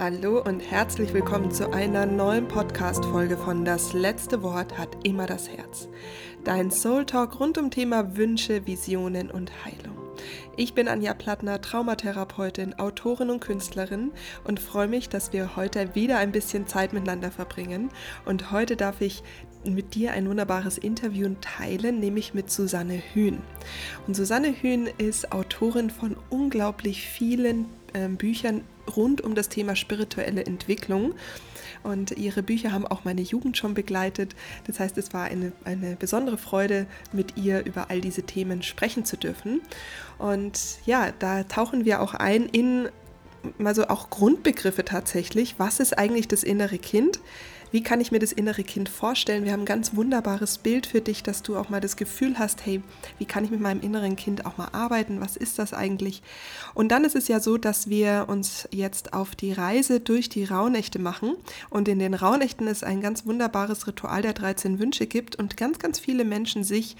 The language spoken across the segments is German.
Hallo und herzlich willkommen zu einer neuen Podcast-Folge von Das letzte Wort hat immer das Herz. Dein Soul Talk rund um Thema Wünsche, Visionen und Heilung. Ich bin Anja Plattner, Traumatherapeutin, Autorin und Künstlerin und freue mich, dass wir heute wieder ein bisschen Zeit miteinander verbringen. Und heute darf ich mit dir ein wunderbares Interview teilen, nämlich mit Susanne Hühn. Und Susanne Hühn ist Autorin von unglaublich vielen äh, Büchern rund um das Thema spirituelle Entwicklung. Und ihre Bücher haben auch meine Jugend schon begleitet. Das heißt, es war eine, eine besondere Freude, mit ihr über all diese Themen sprechen zu dürfen. Und ja, da tauchen wir auch ein in mal so auch Grundbegriffe tatsächlich. Was ist eigentlich das innere Kind? Wie kann ich mir das innere Kind vorstellen? Wir haben ein ganz wunderbares Bild für dich, dass du auch mal das Gefühl hast, hey, wie kann ich mit meinem inneren Kind auch mal arbeiten? Was ist das eigentlich? Und dann ist es ja so, dass wir uns jetzt auf die Reise durch die Rauhnächte machen. Und in den Rauhnächten ist ein ganz wunderbares Ritual der 13 Wünsche gibt und ganz, ganz viele Menschen sich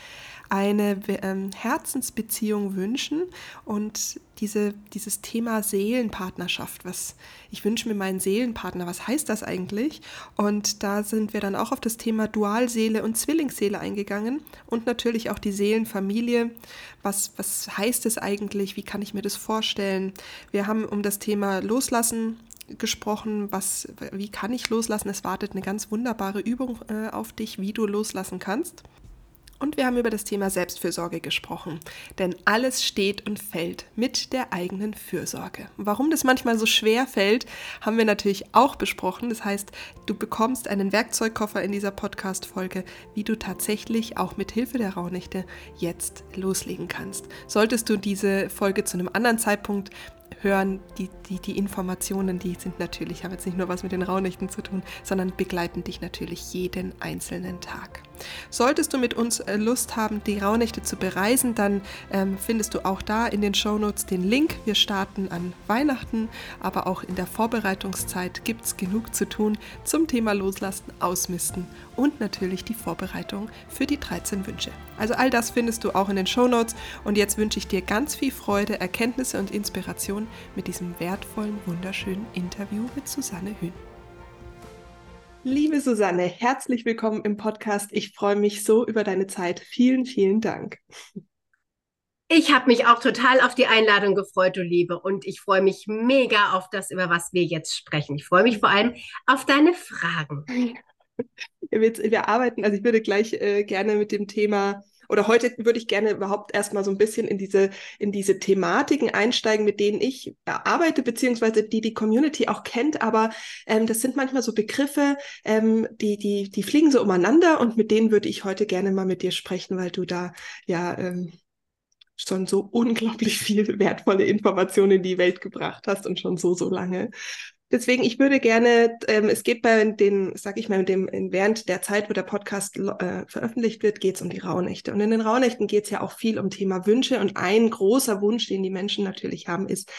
eine ähm, Herzensbeziehung wünschen und diese, dieses Thema Seelenpartnerschaft, was ich wünsche mir meinen Seelenpartner, was heißt das eigentlich? Und da sind wir dann auch auf das Thema Dualseele und Zwillingsseele eingegangen und natürlich auch die Seelenfamilie. Was, was heißt es eigentlich? Wie kann ich mir das vorstellen? Wir haben um das Thema Loslassen gesprochen, was, wie kann ich loslassen? Es wartet eine ganz wunderbare Übung äh, auf dich, wie du loslassen kannst. Und wir haben über das Thema Selbstfürsorge gesprochen. Denn alles steht und fällt mit der eigenen Fürsorge. Warum das manchmal so schwer fällt, haben wir natürlich auch besprochen. Das heißt, du bekommst einen Werkzeugkoffer in dieser Podcast-Folge, wie du tatsächlich auch mit Hilfe der Rauhnächte jetzt loslegen kannst. Solltest du diese Folge zu einem anderen Zeitpunkt hören, die, die, die Informationen, die sind natürlich, haben jetzt nicht nur was mit den Rauhnächten zu tun, sondern begleiten dich natürlich jeden einzelnen Tag. Solltest du mit uns äh, Lust haben, die Rauhnächte zu bereisen, dann ähm, findest du auch da in den Shownotes den Link. Wir starten an Weihnachten, aber auch in der Vorbereitungszeit gibt es genug zu tun zum Thema Loslassen, Ausmisten und natürlich die Vorbereitung für die 13 Wünsche. Also all das findest du auch in den Shownotes und jetzt wünsche ich dir ganz viel Freude, Erkenntnisse und Inspiration mit diesem wertvollen, wunderschönen Interview mit Susanne Hühn. Liebe Susanne, herzlich willkommen im Podcast. Ich freue mich so über deine Zeit. Vielen, vielen Dank. Ich habe mich auch total auf die Einladung gefreut, du Liebe. Und ich freue mich mega auf das, über was wir jetzt sprechen. Ich freue mich vor allem auf deine Fragen. Wir, wir arbeiten, also ich würde gleich äh, gerne mit dem Thema oder heute würde ich gerne überhaupt erstmal so ein bisschen in diese, in diese Thematiken einsteigen, mit denen ich arbeite, beziehungsweise die die Community auch kennt. Aber ähm, das sind manchmal so Begriffe, ähm, die, die, die fliegen so umeinander und mit denen würde ich heute gerne mal mit dir sprechen, weil du da ja ähm, schon so unglaublich viel wertvolle Informationen in die Welt gebracht hast und schon so, so lange. Deswegen, ich würde gerne, ähm, es geht bei den, sag ich mal, dem, während der Zeit, wo der Podcast äh, veröffentlicht wird, geht es um die Rauhnächte. Und in den Rauhnächten geht es ja auch viel um Thema Wünsche. Und ein großer Wunsch, den die Menschen natürlich haben, ist,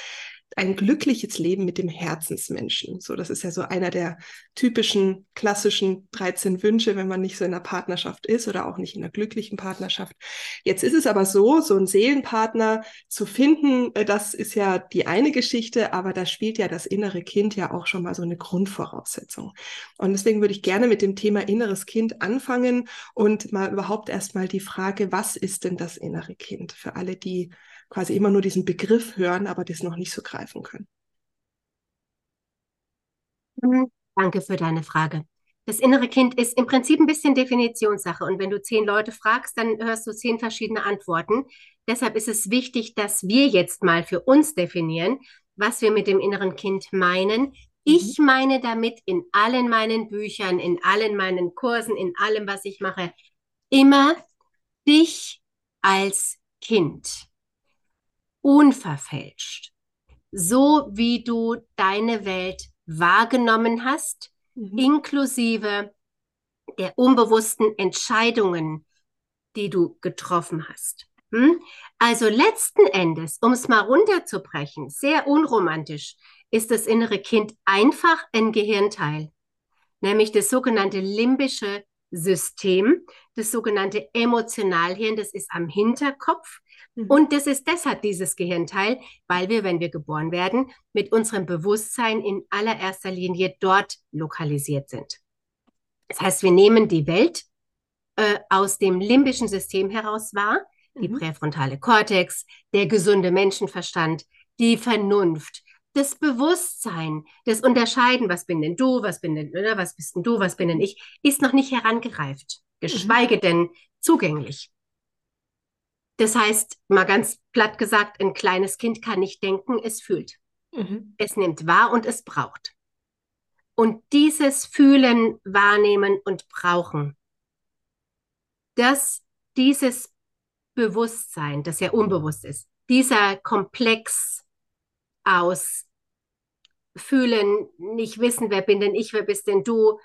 ein glückliches Leben mit dem Herzensmenschen. So, das ist ja so einer der typischen klassischen 13 Wünsche, wenn man nicht so in einer Partnerschaft ist oder auch nicht in einer glücklichen Partnerschaft. Jetzt ist es aber so, so einen Seelenpartner zu finden, äh, das ist ja die eine Geschichte, aber da spielt ja das innere Kind ja auch schon mal so eine Grundvoraussetzung. Und deswegen würde ich gerne mit dem Thema inneres Kind anfangen und mal überhaupt erstmal die Frage, was ist denn das innere Kind? Für alle, die quasi immer nur diesen Begriff hören, aber das noch nicht so greifen können. Mhm. Danke für deine Frage. Das innere Kind ist im Prinzip ein bisschen Definitionssache. Und wenn du zehn Leute fragst, dann hörst du zehn verschiedene Antworten. Deshalb ist es wichtig, dass wir jetzt mal für uns definieren, was wir mit dem inneren Kind meinen. Mhm. Ich meine damit in allen meinen Büchern, in allen meinen Kursen, in allem, was ich mache, immer dich als Kind unverfälscht. So wie du deine Welt wahrgenommen hast, mhm. inklusive der unbewussten Entscheidungen, die du getroffen hast. Hm? Also letzten Endes, um es mal runterzubrechen, sehr unromantisch, ist das innere Kind einfach ein Gehirnteil, nämlich das sogenannte limbische System, das sogenannte Emotionalhirn, das ist am Hinterkopf Mhm. Und das ist deshalb dieses Gehirnteil, weil wir, wenn wir geboren werden, mit unserem Bewusstsein in allererster Linie dort lokalisiert sind. Das heißt, wir nehmen die Welt äh, aus dem limbischen System heraus wahr, die mhm. präfrontale Kortex, der gesunde Menschenverstand, die Vernunft, das Bewusstsein, das Unterscheiden, was bin denn du, was bin denn, oder was bist denn du, was bin denn ich, ist noch nicht herangereift, geschweige mhm. denn zugänglich. Das heißt, mal ganz platt gesagt, ein kleines Kind kann nicht denken, es fühlt. Mhm. Es nimmt wahr und es braucht. Und dieses Fühlen, Wahrnehmen und Brauchen, dass dieses Bewusstsein, das ja unbewusst ist, dieser Komplex aus Fühlen, nicht wissen, wer bin denn ich, wer bist denn du,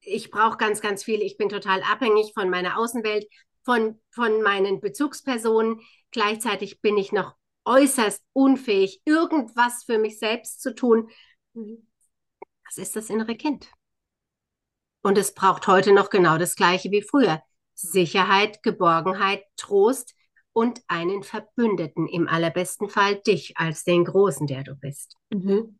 ich brauche ganz, ganz viel, ich bin total abhängig von meiner Außenwelt, von, von meinen Bezugspersonen. Gleichzeitig bin ich noch äußerst unfähig, irgendwas für mich selbst zu tun. Das ist das innere Kind. Und es braucht heute noch genau das Gleiche wie früher. Sicherheit, Geborgenheit, Trost und einen Verbündeten, im allerbesten Fall dich als den Großen, der du bist. Mhm.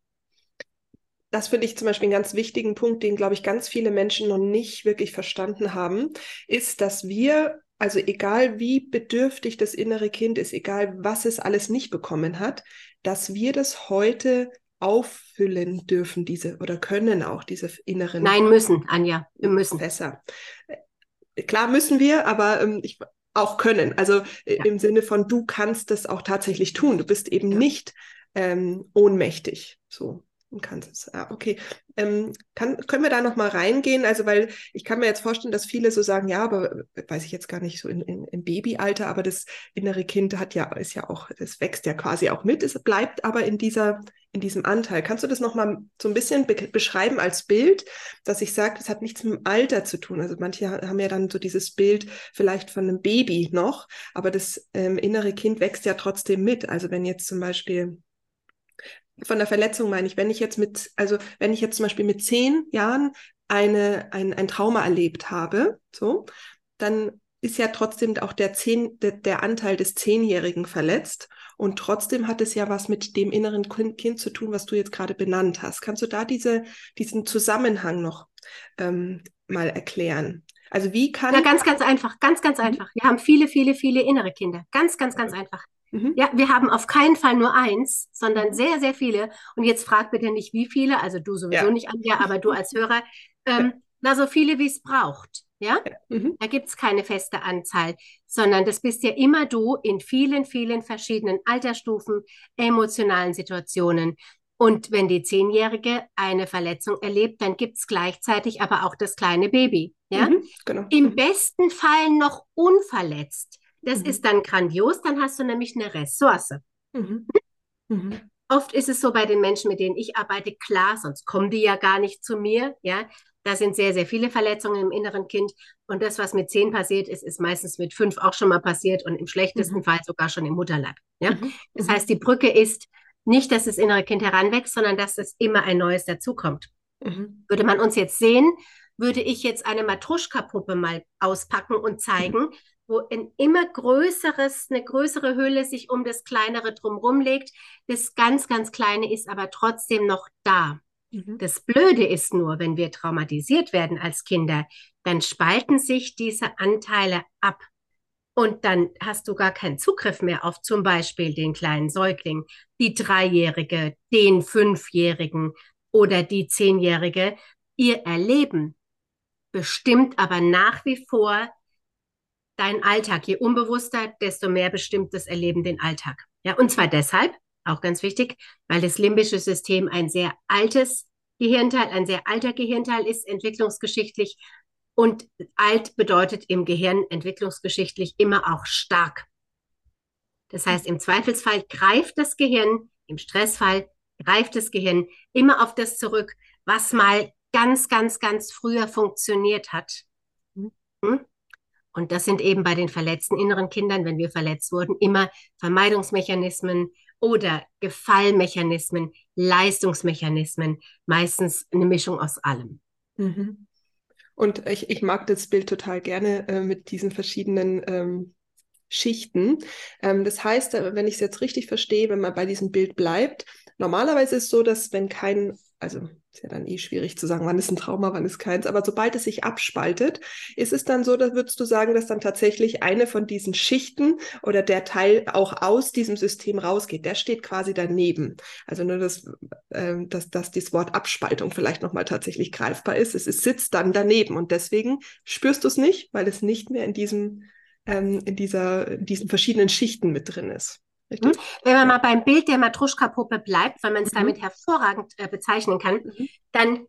Das finde ich zum Beispiel einen ganz wichtigen Punkt, den, glaube ich, ganz viele Menschen noch nicht wirklich verstanden haben, ist, dass wir also egal wie bedürftig das innere Kind ist, egal was es alles nicht bekommen hat, dass wir das heute auffüllen dürfen, diese oder können auch diese inneren. Nein, müssen, Anja, wir müssen. Besser. Äh, klar müssen wir, aber ähm, ich, auch können. Also äh, ja. im Sinne von, du kannst das auch tatsächlich tun. Du bist eben ja. nicht ähm, ohnmächtig. So in Kansas. Ah, okay. Ähm, kann, können wir da noch mal reingehen? Also, weil ich kann mir jetzt vorstellen, dass viele so sagen, ja, aber äh, weiß ich jetzt gar nicht so in, in, im Babyalter, aber das innere Kind hat ja, ist ja auch, das wächst ja quasi auch mit. Es bleibt aber in dieser, in diesem Anteil. Kannst du das noch mal so ein bisschen be beschreiben als Bild, dass ich sage, das hat nichts mit dem Alter zu tun. Also manche haben ja dann so dieses Bild vielleicht von einem Baby noch, aber das ähm, innere Kind wächst ja trotzdem mit. Also wenn jetzt zum Beispiel von der Verletzung meine ich, wenn ich jetzt mit, also wenn ich jetzt zum Beispiel mit zehn Jahren eine, ein, ein Trauma erlebt habe, so, dann ist ja trotzdem auch der, zehn, der, der Anteil des Zehnjährigen verletzt. Und trotzdem hat es ja was mit dem inneren kind, zu tun, was du jetzt gerade benannt hast. Kannst du da diese, diesen Zusammenhang noch ähm, mal erklären? Also wie kann. Ja, ganz, ganz einfach, ganz, ganz mhm. einfach. Wir haben viele, viele, viele innere Kinder. Ganz, ganz, ganz einfach. Mhm. Ja, wir haben auf keinen Fall nur eins, sondern mhm. sehr, sehr viele. Und jetzt frag bitte nicht, wie viele, also du sowieso ja. nicht, Anja, aber du als Hörer, ähm, na, so viele, wie es braucht. Ja, mhm. da gibt es keine feste Anzahl, sondern das bist ja immer du in vielen, vielen verschiedenen Altersstufen, emotionalen Situationen. Und wenn die Zehnjährige eine Verletzung erlebt, dann gibt es gleichzeitig aber auch das kleine Baby. Ja? Mhm, genau. Im mhm. besten Fall noch unverletzt. Das mhm. ist dann grandios, dann hast du nämlich eine Ressource. Mhm. Mhm. Oft ist es so bei den Menschen, mit denen ich arbeite, klar, sonst kommen die ja gar nicht zu mir. Ja, da sind sehr, sehr viele Verletzungen im inneren Kind. Und das, was mit zehn passiert ist, ist meistens mit fünf auch schon mal passiert und im schlechtesten mhm. Fall sogar schon im Mutterleib. Ja? Mhm. Das mhm. heißt, die Brücke ist nicht, dass das innere Kind heranwächst, sondern dass es immer ein neues dazukommt. Würde man uns jetzt sehen, würde ich jetzt eine Matruschka-Puppe mal auspacken und zeigen, wo ein immer größeres, eine größere Hülle sich um das kleinere drumherum legt. Das ganz, ganz kleine ist aber trotzdem noch da. Mhm. Das Blöde ist nur, wenn wir traumatisiert werden als Kinder, dann spalten sich diese Anteile ab. Und dann hast du gar keinen Zugriff mehr auf zum Beispiel den kleinen Säugling, die Dreijährige, den Fünfjährigen oder die Zehnjährige. Ihr Erleben bestimmt aber nach wie vor dein Alltag. Je unbewusster, desto mehr bestimmt das Erleben den Alltag. Ja, und zwar deshalb, auch ganz wichtig, weil das limbische System ein sehr altes Gehirnteil, ein sehr alter Gehirnteil ist, entwicklungsgeschichtlich. Und alt bedeutet im Gehirn entwicklungsgeschichtlich immer auch stark. Das heißt, im Zweifelsfall greift das Gehirn, im Stressfall greift das Gehirn immer auf das zurück, was mal ganz, ganz, ganz früher funktioniert hat. Hm? Und das sind eben bei den verletzten inneren Kindern, wenn wir verletzt wurden, immer Vermeidungsmechanismen oder Gefallmechanismen, Leistungsmechanismen, meistens eine Mischung aus allem. Mhm. Und ich, ich mag das Bild total gerne äh, mit diesen verschiedenen ähm, Schichten. Ähm, das heißt, äh, wenn ich es jetzt richtig verstehe, wenn man bei diesem Bild bleibt, normalerweise ist es so, dass wenn kein, also ist ja dann eh schwierig zu sagen, wann ist ein Trauma, wann ist keins, aber sobald es sich abspaltet, ist es dann so, dass würdest du sagen, dass dann tatsächlich eine von diesen Schichten oder der Teil auch aus diesem System rausgeht, der steht quasi daneben. Also nur, dass, äh, dass, dass das Wort Abspaltung vielleicht nochmal tatsächlich greifbar ist. Es ist, sitzt dann daneben und deswegen spürst du es nicht, weil es nicht mehr in diesem ähm, in dieser, in diesen verschiedenen Schichten mit drin ist. Richtig? Wenn man mal beim Bild der Matruschka-Puppe bleibt, weil man es mhm. damit hervorragend äh, bezeichnen kann, mhm. dann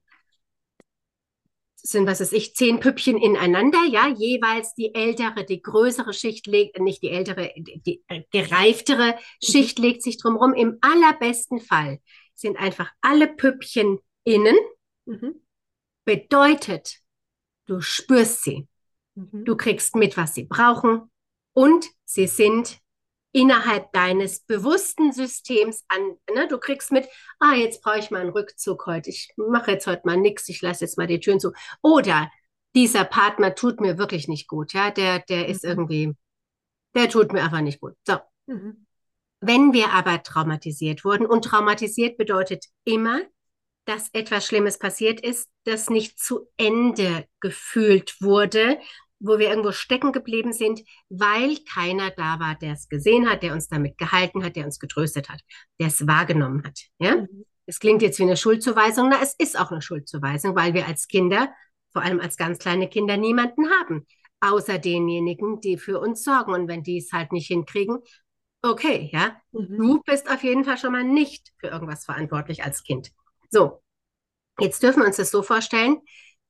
sind, was weiß ich, zehn Püppchen ineinander, ja, jeweils die ältere, die größere Schicht legt, nicht die ältere, die, die äh, gereiftere mhm. Schicht legt sich drumherum. Im allerbesten Fall sind einfach alle Püppchen innen. Mhm. Bedeutet, du spürst sie. Mhm. Du kriegst mit, was sie brauchen und sie sind innerhalb deines bewussten Systems an. Ne? Du kriegst mit, ah, jetzt brauche ich mal einen Rückzug heute. Ich mache jetzt heute mal nichts, ich lasse jetzt mal die Türen zu. Oder dieser Partner tut mir wirklich nicht gut. Ja, der, der mhm. ist irgendwie, der tut mir einfach nicht gut. So. Mhm. Wenn wir aber traumatisiert wurden, und traumatisiert bedeutet immer, dass etwas Schlimmes passiert ist, das nicht zu Ende gefühlt wurde, wo wir irgendwo stecken geblieben sind, weil keiner da war, der es gesehen hat, der uns damit gehalten hat, der uns getröstet hat, der es wahrgenommen hat. Ja? Mhm. Es klingt jetzt wie eine Schuldzuweisung, na, es ist auch eine Schuldzuweisung, weil wir als Kinder, vor allem als ganz kleine Kinder, niemanden haben, außer denjenigen, die für uns sorgen. Und wenn die es halt nicht hinkriegen, okay, ja, mhm. du bist auf jeden Fall schon mal nicht für irgendwas verantwortlich als Kind. So, jetzt dürfen wir uns das so vorstellen,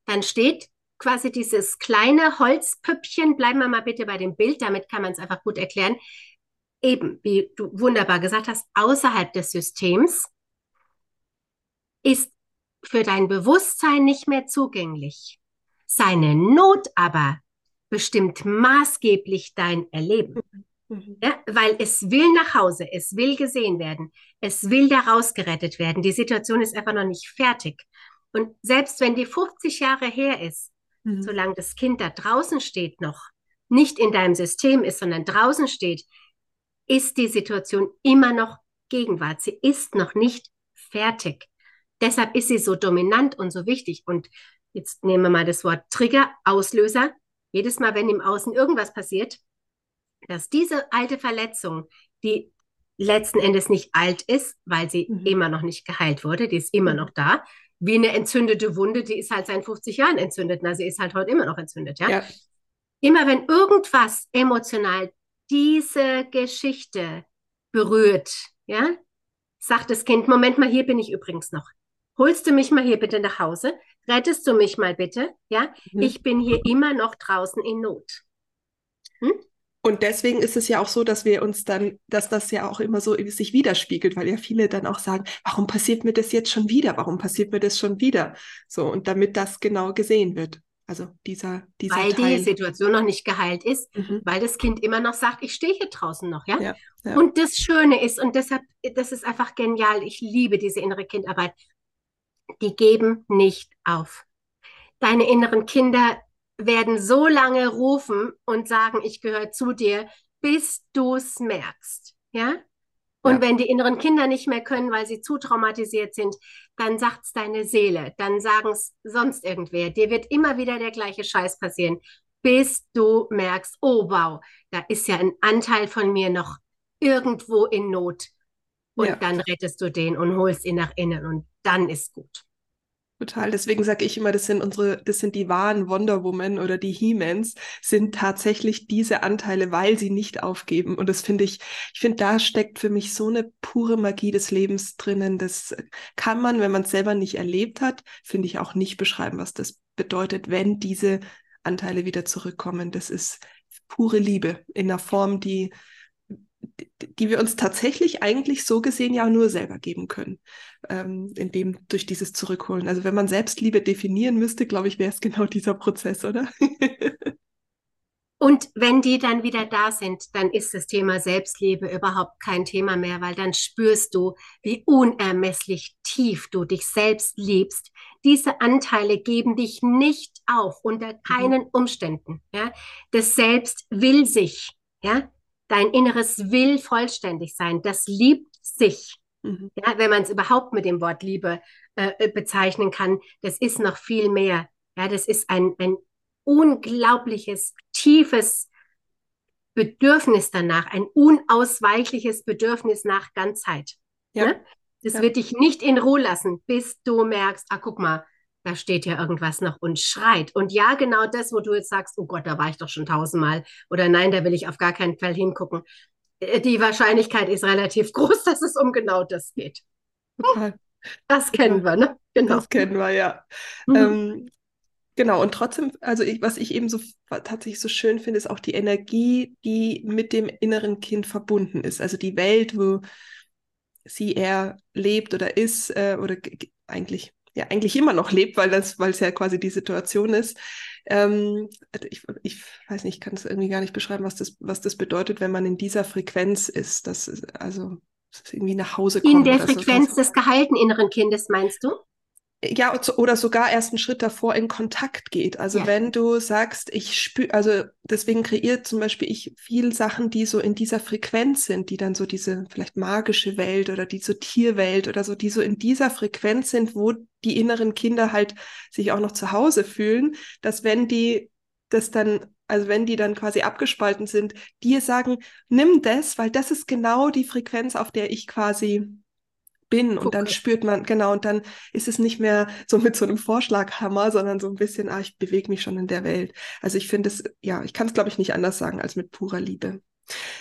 dann steht quasi dieses kleine Holzpüppchen, bleiben wir mal bitte bei dem Bild, damit kann man es einfach gut erklären, eben, wie du wunderbar gesagt hast, außerhalb des Systems ist für dein Bewusstsein nicht mehr zugänglich. Seine Not aber bestimmt maßgeblich dein Erleben. Mhm. Ja, weil es will nach Hause, es will gesehen werden, es will da rausgerettet werden. Die Situation ist einfach noch nicht fertig. Und selbst wenn die 50 Jahre her ist, Mhm. Solange das Kind da draußen steht noch, nicht in deinem System ist, sondern draußen steht, ist die Situation immer noch Gegenwart. Sie ist noch nicht fertig. Deshalb ist sie so dominant und so wichtig. Und jetzt nehmen wir mal das Wort Trigger, Auslöser. Jedes Mal, wenn im Außen irgendwas passiert, dass diese alte Verletzung, die letzten Endes nicht alt ist, weil sie mhm. immer noch nicht geheilt wurde, die ist immer mhm. noch da, wie eine entzündete Wunde, die ist halt seit 50 Jahren entzündet. Na, sie ist halt heute immer noch entzündet, ja? ja. Immer wenn irgendwas emotional diese Geschichte berührt, ja, sagt das Kind, Moment mal, hier bin ich übrigens noch. Holst du mich mal hier bitte nach Hause? Rettest du mich mal bitte? Ja, mhm. ich bin hier immer noch draußen in Not. Hm? Und deswegen ist es ja auch so, dass wir uns dann, dass das ja auch immer so sich widerspiegelt, weil ja viele dann auch sagen, warum passiert mir das jetzt schon wieder? Warum passiert mir das schon wieder? So, und damit das genau gesehen wird. Also dieser, dieser Weil Teil. die Situation noch nicht geheilt ist, mhm. weil das Kind immer noch sagt, ich stehe hier draußen noch, ja? Ja, ja? Und das Schöne ist, und deshalb, das ist einfach genial, ich liebe diese innere Kindarbeit, die geben nicht auf. Deine inneren Kinder werden so lange rufen und sagen, ich gehöre zu dir, bis du es merkst. Ja? Und ja. wenn die inneren Kinder nicht mehr können, weil sie zu traumatisiert sind, dann sagt es deine Seele, dann sagen es sonst irgendwer. Dir wird immer wieder der gleiche Scheiß passieren, bis du merkst, oh wow, da ist ja ein Anteil von mir noch irgendwo in Not. Und ja. dann rettest du den und holst ihn nach innen und dann ist gut. Total. Deswegen sage ich immer, das sind unsere, das sind die wahren Wonder Woman oder die He-Mans, sind tatsächlich diese Anteile, weil sie nicht aufgeben. Und das finde ich, ich finde, da steckt für mich so eine pure Magie des Lebens drinnen. Das kann man, wenn man es selber nicht erlebt hat, finde ich auch nicht beschreiben, was das bedeutet, wenn diese Anteile wieder zurückkommen. Das ist pure Liebe in einer Form, die die wir uns tatsächlich eigentlich so gesehen ja nur selber geben können, ähm, indem durch dieses Zurückholen. Also wenn man Selbstliebe definieren müsste, glaube ich, wäre es genau dieser Prozess, oder? Und wenn die dann wieder da sind, dann ist das Thema Selbstliebe überhaupt kein Thema mehr, weil dann spürst du, wie unermesslich tief du dich selbst liebst. Diese Anteile geben dich nicht auf unter keinen mhm. Umständen. Ja? Das Selbst will sich. Ja? Dein Inneres will vollständig sein. Das liebt sich. Mhm. Ja, wenn man es überhaupt mit dem Wort Liebe äh, äh, bezeichnen kann, das ist noch viel mehr. Ja, das ist ein, ein unglaubliches, tiefes Bedürfnis danach, ein unausweichliches Bedürfnis nach Ganzheit. Ja. Ne? Das ja. wird dich nicht in Ruhe lassen, bis du merkst, ah, guck mal, da steht ja irgendwas noch und schreit. Und ja, genau das, wo du jetzt sagst, oh Gott, da war ich doch schon tausendmal. Oder nein, da will ich auf gar keinen Fall hingucken. Äh, die Wahrscheinlichkeit ist relativ groß, dass es um genau das geht. Total. Das kennen Total. wir, ne? Genau. Das kennen wir, ja. Mhm. Ähm, genau, und trotzdem, also ich, was ich eben so tatsächlich so schön finde, ist auch die Energie, die mit dem inneren Kind verbunden ist. Also die Welt, wo sie er lebt oder ist, äh, oder eigentlich ja eigentlich immer noch lebt, weil das, weil es ja quasi die Situation ist. Ähm, ich, ich weiß nicht, ich kann es irgendwie gar nicht beschreiben, was das, was das bedeutet, wenn man in dieser Frequenz ist. Das also das irgendwie nach Hause kommt. In der Frequenz so. des gehalten inneren Kindes, meinst du? Ja, oder sogar erst einen Schritt davor in Kontakt geht. Also ja. wenn du sagst, ich spüre, also deswegen kreiert zum Beispiel ich viel Sachen, die so in dieser Frequenz sind, die dann so diese vielleicht magische Welt oder die so Tierwelt oder so, die so in dieser Frequenz sind, wo die inneren Kinder halt sich auch noch zu Hause fühlen, dass wenn die das dann also wenn die dann quasi abgespalten sind, dir sagen, nimm das, weil das ist genau die Frequenz, auf der ich quasi bin und dann spürt man, genau, und dann ist es nicht mehr so mit so einem Vorschlaghammer, sondern so ein bisschen, ah, ich bewege mich schon in der Welt. Also ich finde es, ja, ich kann es, glaube ich, nicht anders sagen als mit purer Liebe.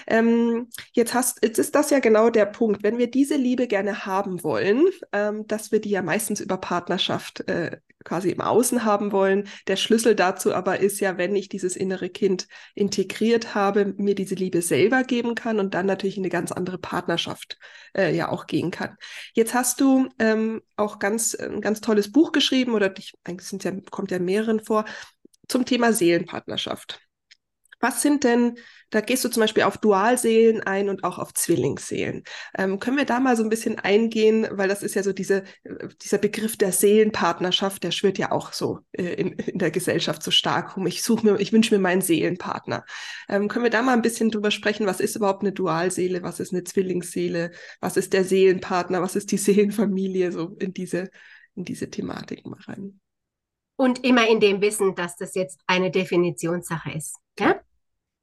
Ähm, jetzt, hast, jetzt ist das ja genau der Punkt. Wenn wir diese Liebe gerne haben wollen, ähm, dass wir die ja meistens über Partnerschaft äh, quasi im Außen haben wollen. Der Schlüssel dazu aber ist ja, wenn ich dieses innere Kind integriert habe, mir diese Liebe selber geben kann und dann natürlich in eine ganz andere Partnerschaft äh, ja auch gehen kann. Jetzt hast du ähm, auch ganz ein ganz tolles Buch geschrieben oder dich, eigentlich sind ja, kommt ja mehreren vor zum Thema Seelenpartnerschaft. Was sind denn, da gehst du zum Beispiel auf Dualseelen ein und auch auf Zwillingsseelen. Ähm, können wir da mal so ein bisschen eingehen, weil das ist ja so diese, äh, dieser Begriff der Seelenpartnerschaft, der schwirrt ja auch so äh, in, in, der Gesellschaft so stark um. Ich suche mir, ich wünsche mir meinen Seelenpartner. Ähm, können wir da mal ein bisschen drüber sprechen, was ist überhaupt eine Dualseele, was ist eine Zwillingsseele, was ist der Seelenpartner, was ist die Seelenfamilie, so in diese, in diese Thematik mal rein. Und immer in dem Wissen, dass das jetzt eine Definitionssache ist. Ja?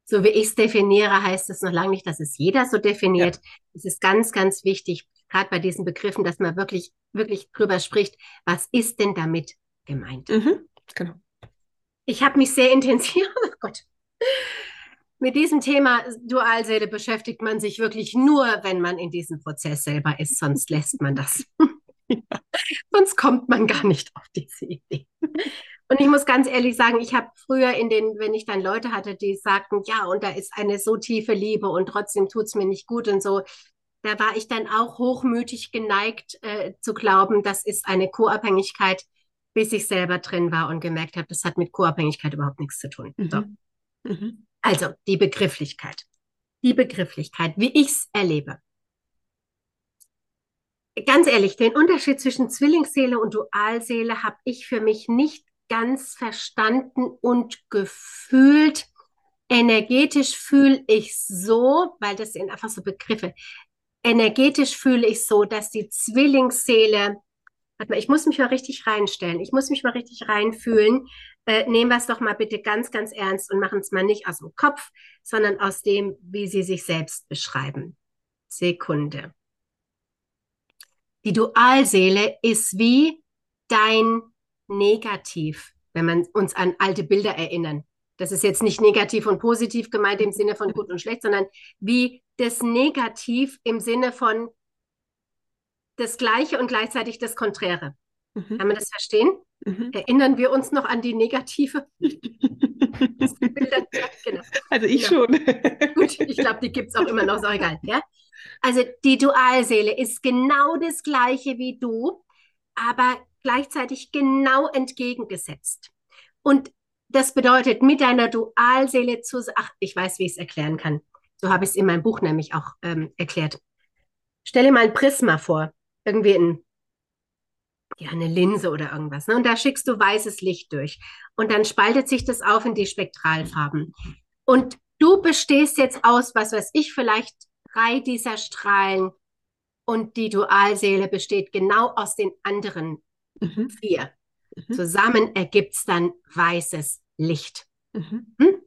So wie ich es definiere, heißt es noch lange nicht, dass es jeder so definiert. Ja. Es ist ganz, ganz wichtig, gerade bei diesen Begriffen, dass man wirklich, wirklich drüber spricht, was ist denn damit gemeint? Mhm, genau. Ich habe mich sehr intensiv, oh Gott, mit diesem Thema Dualseele beschäftigt man sich wirklich nur, wenn man in diesem Prozess selber ist, sonst lässt man das. Ja. Sonst kommt man gar nicht auf diese Idee. Und ich muss ganz ehrlich sagen, ich habe früher in den, wenn ich dann Leute hatte, die sagten, ja, und da ist eine so tiefe Liebe und trotzdem tut es mir nicht gut und so, da war ich dann auch hochmütig geneigt äh, zu glauben, das ist eine Co-Abhängigkeit, bis ich selber drin war und gemerkt habe, das hat mit Co-Abhängigkeit überhaupt nichts zu tun. Mhm. So. Mhm. Also die Begrifflichkeit. Die Begrifflichkeit, wie ich es erlebe. Ganz ehrlich, den Unterschied zwischen Zwillingsseele und Dualseele habe ich für mich nicht ganz verstanden und gefühlt. Energetisch fühle ich so, weil das sind einfach so Begriffe. Energetisch fühle ich so, dass die Zwillingsseele, warte mal, ich muss mich mal richtig reinstellen, ich muss mich mal richtig reinfühlen. Äh, nehmen wir es doch mal bitte ganz, ganz ernst und machen es mal nicht aus dem Kopf, sondern aus dem, wie sie sich selbst beschreiben. Sekunde. Die Dualseele ist wie dein negativ, wenn man uns an alte Bilder erinnern. Das ist jetzt nicht negativ und positiv gemeint im Sinne von gut und schlecht, sondern wie das Negativ im Sinne von das Gleiche und gleichzeitig das Konträre. Mhm. Kann man das verstehen? Mhm. Erinnern wir uns noch an die negative? Bilder, genau. Also ich genau. schon. Gut, ich glaube, die gibt es auch immer noch, ist auch egal. Ja? Also die Dualseele ist genau das Gleiche wie du, aber gleichzeitig genau entgegengesetzt. Und das bedeutet, mit deiner Dualseele zu, ach, ich weiß, wie ich es erklären kann. So habe ich es in meinem Buch nämlich auch ähm, erklärt. Stelle mal ein Prisma vor, irgendwie ein, ja, eine Linse oder irgendwas. Ne? Und da schickst du weißes Licht durch. Und dann spaltet sich das auf in die Spektralfarben. Und du bestehst jetzt aus, was weiß ich, vielleicht drei dieser Strahlen und die Dualseele besteht genau aus den anderen mhm. vier. Mhm. Zusammen ergibt es dann weißes Licht. Mhm. Hm?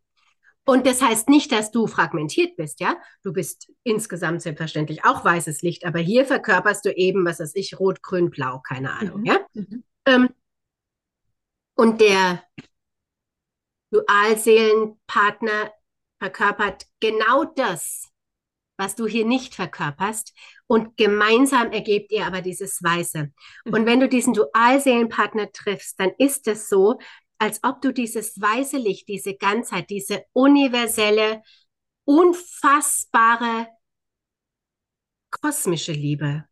Und das heißt nicht, dass du fragmentiert bist, ja? Du bist insgesamt selbstverständlich auch weißes Licht, aber hier verkörperst du eben, was weiß ich, rot, grün, blau, keine Ahnung, mhm. ja? Mhm. Ähm, und der Dualseelenpartner verkörpert genau das, was du hier nicht verkörperst. Und gemeinsam ergebt ihr aber dieses Weiße. Mhm. Und wenn du diesen Dualseelenpartner triffst, dann ist es so, als ob du dieses weiße Licht, diese Ganzheit, diese universelle, unfassbare kosmische Liebe,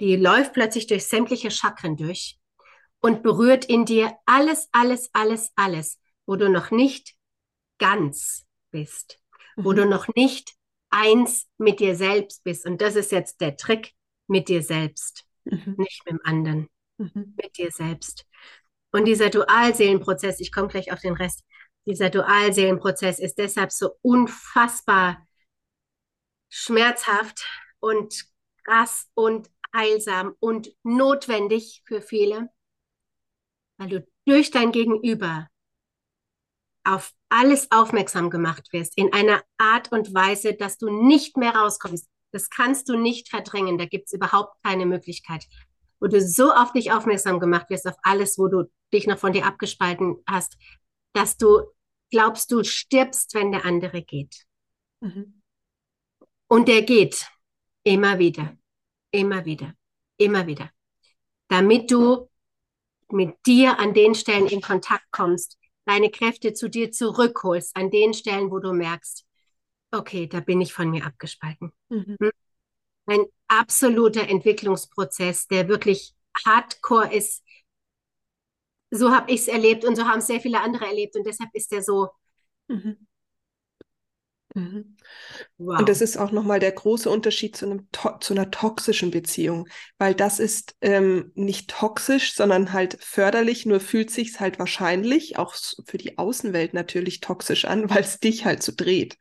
die läuft plötzlich durch sämtliche Chakren durch und berührt in dir alles, alles, alles, alles, wo du noch nicht ganz bist, mhm. wo du noch nicht eins mit dir selbst bist. Und das ist jetzt der Trick mit dir selbst, mhm. nicht mit dem anderen, mhm. mit dir selbst. Und dieser Dualseelenprozess, ich komme gleich auf den Rest, dieser Dualseelenprozess ist deshalb so unfassbar schmerzhaft und krass und heilsam und notwendig für viele, weil du durch dein Gegenüber auf alles aufmerksam gemacht wirst, in einer Art und Weise, dass du nicht mehr rauskommst. Das kannst du nicht verdrängen, da gibt es überhaupt keine Möglichkeit wo du so auf dich aufmerksam gemacht wirst, auf alles, wo du dich noch von dir abgespalten hast, dass du glaubst, du stirbst, wenn der andere geht. Mhm. Und der geht immer wieder, immer wieder, immer wieder, damit du mit dir an den Stellen in Kontakt kommst, deine Kräfte zu dir zurückholst, an den Stellen, wo du merkst, okay, da bin ich von mir abgespalten. Mhm. Hm? ein absoluter Entwicklungsprozess, der wirklich hardcore ist. So habe ich es erlebt und so haben sehr viele andere erlebt und deshalb ist er so. Mhm. Mhm. Wow. Und das ist auch nochmal der große Unterschied zu, einem zu einer toxischen Beziehung, weil das ist ähm, nicht toxisch, sondern halt förderlich, nur fühlt sich halt wahrscheinlich auch für die Außenwelt natürlich toxisch an, weil es dich halt so dreht.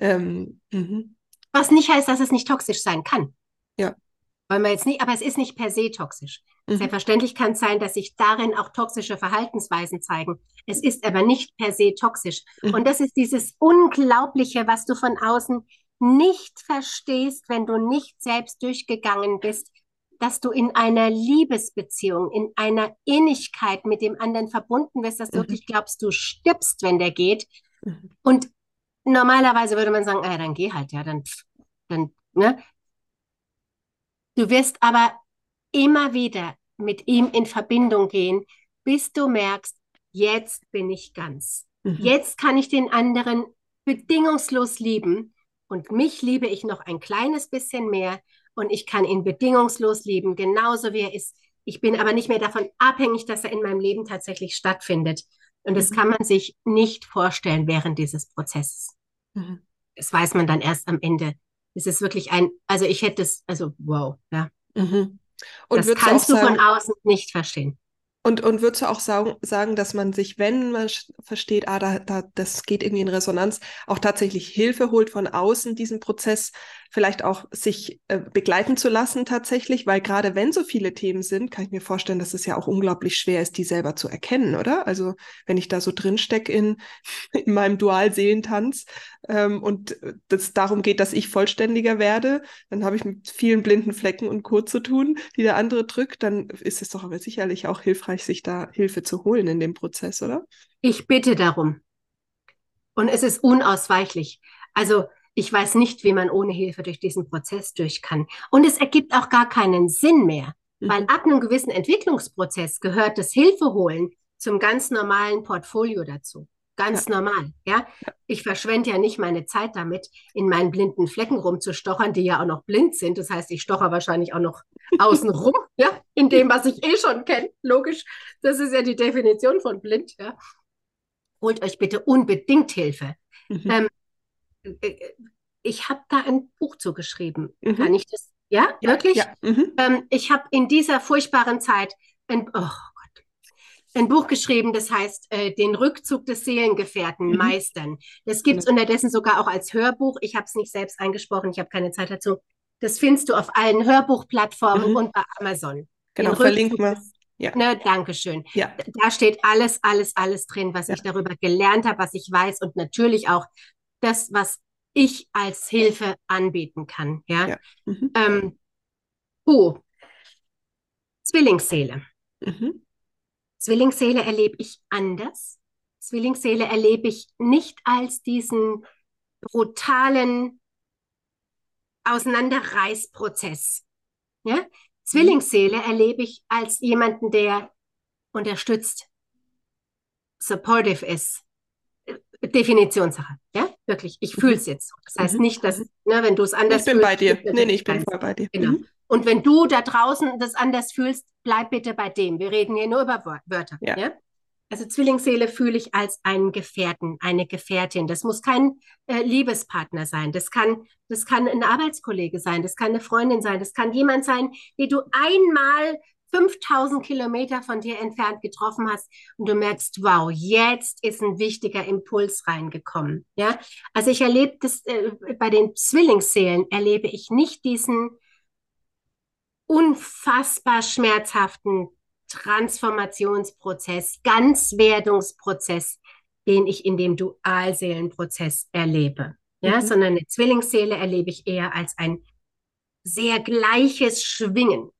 Ähm, mhm. Was nicht heißt, dass es nicht toxisch sein kann. Ja. Wollen wir jetzt nicht, aber es ist nicht per se toxisch. Mhm. Selbstverständlich kann es sein, dass sich darin auch toxische Verhaltensweisen zeigen. Es ist aber nicht per se toxisch. Mhm. Und das ist dieses Unglaubliche, was du von außen nicht verstehst, wenn du nicht selbst durchgegangen bist, dass du in einer Liebesbeziehung, in einer Innigkeit mit dem anderen verbunden wirst, dass du mhm. wirklich glaubst, du stirbst, wenn der geht. Mhm. Und normalerweise würde man sagen, ah, dann geh halt, ja, dann, dann, ne? Du wirst aber immer wieder mit ihm in Verbindung gehen, bis du merkst, jetzt bin ich ganz. Mhm. Jetzt kann ich den anderen bedingungslos lieben und mich liebe ich noch ein kleines bisschen mehr und ich kann ihn bedingungslos lieben, genauso wie er ist. Ich bin aber nicht mehr davon abhängig, dass er in meinem Leben tatsächlich stattfindet. Und das mhm. kann man sich nicht vorstellen während dieses Prozesses. Mhm. Das weiß man dann erst am Ende. Es ist wirklich ein, also ich hätte es, also wow, ja. Mhm. Und das kannst du sagen, von außen nicht verstehen. Und, und würdest du auch sagen, sagen, dass man sich, wenn man versteht, ah, da, da, das geht irgendwie in Resonanz, auch tatsächlich Hilfe holt von außen, diesen Prozess vielleicht auch sich äh, begleiten zu lassen tatsächlich, weil gerade wenn so viele Themen sind, kann ich mir vorstellen, dass es ja auch unglaublich schwer ist, die selber zu erkennen, oder? Also wenn ich da so drin stecke in, in meinem Dualseelentanz ähm, und es darum geht, dass ich vollständiger werde, dann habe ich mit vielen blinden Flecken und Co. zu tun, die der andere drückt, dann ist es doch aber sicherlich auch hilfreich, sich da Hilfe zu holen in dem Prozess, oder? Ich bitte darum. Und es ist unausweichlich. Also ich weiß nicht, wie man ohne Hilfe durch diesen Prozess durch kann. Und es ergibt auch gar keinen Sinn mehr, mhm. weil ab einem gewissen Entwicklungsprozess gehört das Hilfeholen zum ganz normalen Portfolio dazu. Ganz ja. normal, ja? Ich verschwende ja nicht meine Zeit damit, in meinen blinden Flecken rumzustochern, die ja auch noch blind sind. Das heißt, ich stocher wahrscheinlich auch noch außen rum, ja, in dem, was ich eh schon kenne. Logisch. Das ist ja die Definition von blind, ja. Holt euch bitte unbedingt Hilfe. Mhm. Ähm, äh, ich habe da ein Buch zugeschrieben. Mhm. Kann ich das? Ja, ja wirklich? Ja. Mhm. Ähm, ich habe in dieser furchtbaren Zeit ein, oh ein Buch geschrieben, das heißt äh, Den Rückzug des Seelengefährten mhm. meistern. Das gibt es ja. unterdessen sogar auch als Hörbuch. Ich habe es nicht selbst eingesprochen, ich habe keine Zeit dazu. Das findest du auf allen Hörbuchplattformen mhm. und bei Amazon. Genau, verlinken wir. Ja. Ne, Dankeschön. Ja. Da steht alles, alles, alles drin, was ja. ich darüber gelernt habe, was ich weiß und natürlich auch das, was ich als Hilfe anbieten kann. Ja. ja. Mhm. Ähm, oh. Zwillingsseele. Mhm. Zwillingsseele erlebe ich anders. Zwillingsseele erlebe ich nicht als diesen brutalen Auseinanderreißprozess. Ja? Zwillingsseele erlebe ich als jemanden, der unterstützt, supportive ist. Definitionssache, ja, wirklich. Ich fühle es jetzt. Das heißt mhm. nicht, dass, ne, wenn du es anders fühlst. Ich bin bei dir. Nee, nee, ich bin voll bei dir. Genau. Und wenn du da draußen das anders fühlst, bleib bitte bei dem. Wir reden hier nur über Wörter. Ja. ja? Also Zwillingsseele fühle ich als einen Gefährten, eine Gefährtin. Das muss kein äh, Liebespartner sein. Das kann, das kann ein Arbeitskollege sein. Das kann eine Freundin sein. Das kann jemand sein, den du einmal 5000 Kilometer von dir entfernt getroffen hast und du merkst, wow, jetzt ist ein wichtiger Impuls reingekommen. Ja, also ich erlebe das äh, bei den Zwillingsseelen erlebe ich nicht diesen unfassbar schmerzhaften Transformationsprozess, Ganzwerdungsprozess, den ich in dem Dualseelenprozess erlebe. Ja, mhm. sondern eine Zwillingsseele erlebe ich eher als ein sehr gleiches Schwingen.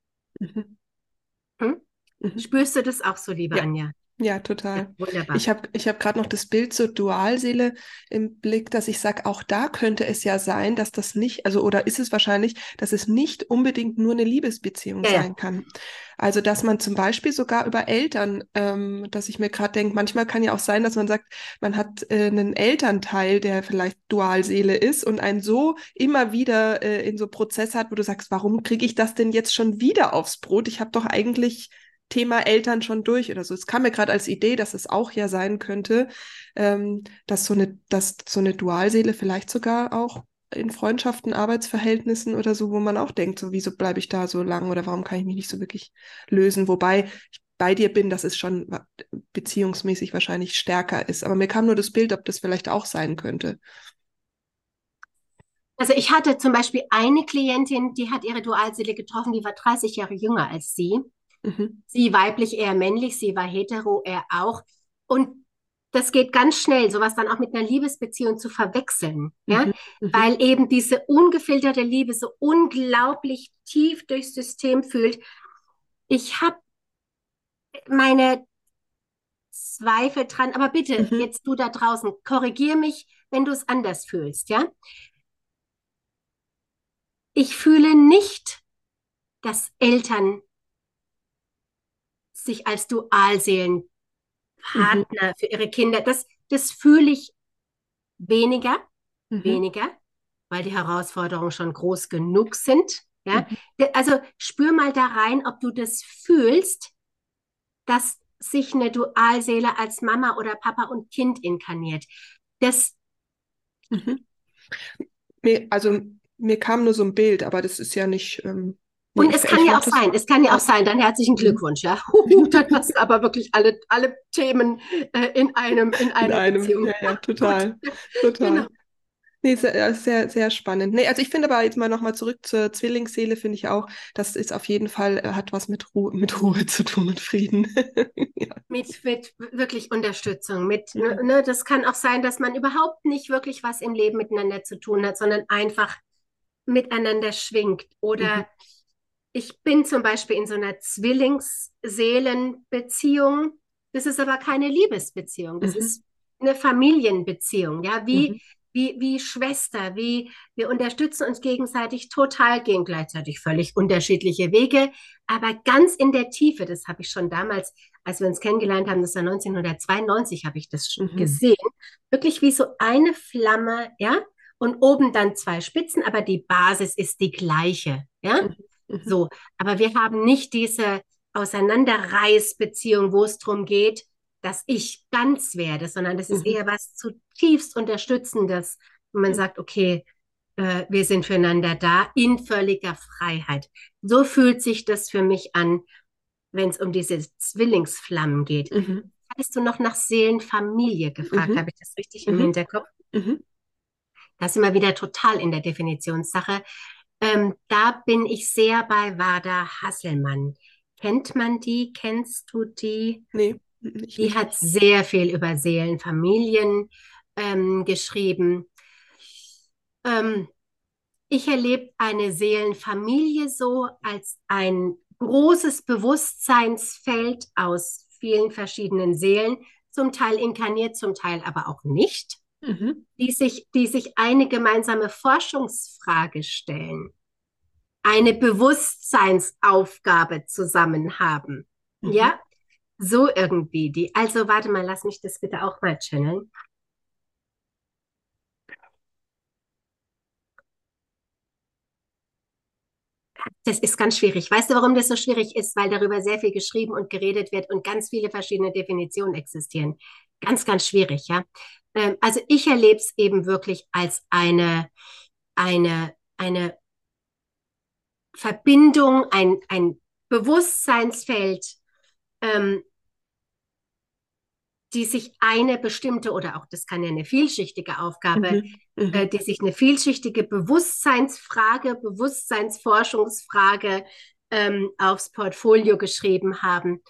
Mhm. Hm? Mhm. Spürst du das auch so, liebe ja. Anja? Ja, total. Ja, wunderbar. Ich habe ich hab gerade noch das Bild zur Dualseele im Blick, dass ich sage, auch da könnte es ja sein, dass das nicht, also oder ist es wahrscheinlich, dass es nicht unbedingt nur eine Liebesbeziehung ja, sein kann. Also dass man zum Beispiel sogar über Eltern, ähm, dass ich mir gerade denke, manchmal kann ja auch sein, dass man sagt, man hat äh, einen Elternteil, der vielleicht Dualseele ist und einen so immer wieder äh, in so Prozess hat, wo du sagst, warum kriege ich das denn jetzt schon wieder aufs Brot? Ich habe doch eigentlich Thema Eltern schon durch oder so. Es kam mir gerade als Idee, dass es auch ja sein könnte, ähm, dass so eine, dass so eine Dualseele vielleicht sogar auch in Freundschaften, Arbeitsverhältnissen oder so, wo man auch denkt, so wieso bleibe ich da so lang oder warum kann ich mich nicht so wirklich lösen? Wobei ich bei dir bin, dass es schon beziehungsmäßig wahrscheinlich stärker ist. Aber mir kam nur das Bild, ob das vielleicht auch sein könnte. Also ich hatte zum Beispiel eine Klientin, die hat ihre Dualseele getroffen, die war 30 Jahre jünger als sie. Mhm. Sie weiblich, eher männlich, sie war hetero, er auch. Und das geht ganz schnell, sowas dann auch mit einer Liebesbeziehung zu verwechseln, ja, mhm. mhm. weil eben diese ungefilterte Liebe so unglaublich tief durchs System fühlt. Ich habe meine Zweifel dran, aber bitte, mhm. jetzt du da draußen, korrigier mich, wenn du es anders fühlst, ja. Ich fühle nicht, dass Eltern sich als Dualseelenpartner mhm. für ihre Kinder. Das, das fühle ich weniger, mhm. weniger, weil die Herausforderungen schon groß genug sind. Ja? Mhm. Also spür mal da rein, ob du das fühlst, dass sich eine Dualseele als Mama oder Papa und Kind inkarniert. Das. Mhm. also mir kam nur so ein Bild, aber das ist ja nicht. Ähm, und nee, es kann ja auch sein, es kann ja auch sein, dann herzlichen Glückwunsch, ja. dann hast du aber wirklich alle, alle Themen äh, in einem, in einer in einem, Beziehung. Ja, ja, total, total. Genau. Nee, sehr, sehr, sehr spannend. Nee, also ich finde aber jetzt mal nochmal zurück zur Zwillingsseele, finde ich auch, das ist auf jeden Fall, äh, hat was mit Ruhe, mit Ruhe zu tun, mit Frieden. ja. mit, mit wirklich Unterstützung. Mit, ja. ne, ne, das kann auch sein, dass man überhaupt nicht wirklich was im Leben miteinander zu tun hat, sondern einfach miteinander schwingt oder mhm ich bin zum Beispiel in so einer Zwillingsseelenbeziehung. Das ist aber keine Liebesbeziehung. Das mhm. ist eine Familienbeziehung. Ja, wie, mhm. wie, wie Schwester, wie wir unterstützen uns gegenseitig total, gehen gleichzeitig völlig unterschiedliche Wege, aber ganz in der Tiefe. Das habe ich schon damals, als wir uns kennengelernt haben, das war 1992, habe ich das mhm. gesehen. Wirklich wie so eine Flamme, ja, und oben dann zwei Spitzen, aber die Basis ist die gleiche, ja. Mhm. So, aber wir haben nicht diese Auseinanderreißbeziehung, wo es darum geht, dass ich ganz werde, sondern das ist mhm. eher was zutiefst Unterstützendes, wo man sagt, okay, äh, wir sind füreinander da in völliger Freiheit. So fühlt sich das für mich an. wenn es um diese Zwillingsflammen geht. Mhm. Hattest du noch nach Seelenfamilie gefragt? Mhm. Habe ich das richtig im Mhm. Hinterkopf? Mhm. Das sind wir wieder total in der Definitionssache. Ähm, da bin ich sehr bei Wada Hasselmann. Kennt man die? Kennst du die? Nee, Die nicht. hat sehr viel über Seelenfamilien ähm, geschrieben. Ähm, ich erlebe eine Seelenfamilie so als ein großes Bewusstseinsfeld aus vielen verschiedenen Seelen, zum Teil inkarniert, zum Teil aber auch nicht, Mhm. die sich, die sich eine gemeinsame Forschungsfrage stellen, eine Bewusstseinsaufgabe zusammen haben. Mhm. Ja, so irgendwie die. Also warte mal, lass mich das bitte auch mal channeln. Das ist ganz schwierig. Weißt du, warum das so schwierig ist? Weil darüber sehr viel geschrieben und geredet wird und ganz viele verschiedene Definitionen existieren. Ganz, ganz schwierig, ja. Ähm, also ich erlebe es eben wirklich als eine, eine, eine Verbindung, ein, ein Bewusstseinsfeld, ähm, die sich eine bestimmte oder auch das kann ja eine vielschichtige Aufgabe, Mhm. Mhm. äh, die sich eine vielschichtige Bewusstseinsfrage, Bewusstseinsforschungsfrage ähm, aufs Portfolio geschrieben haben.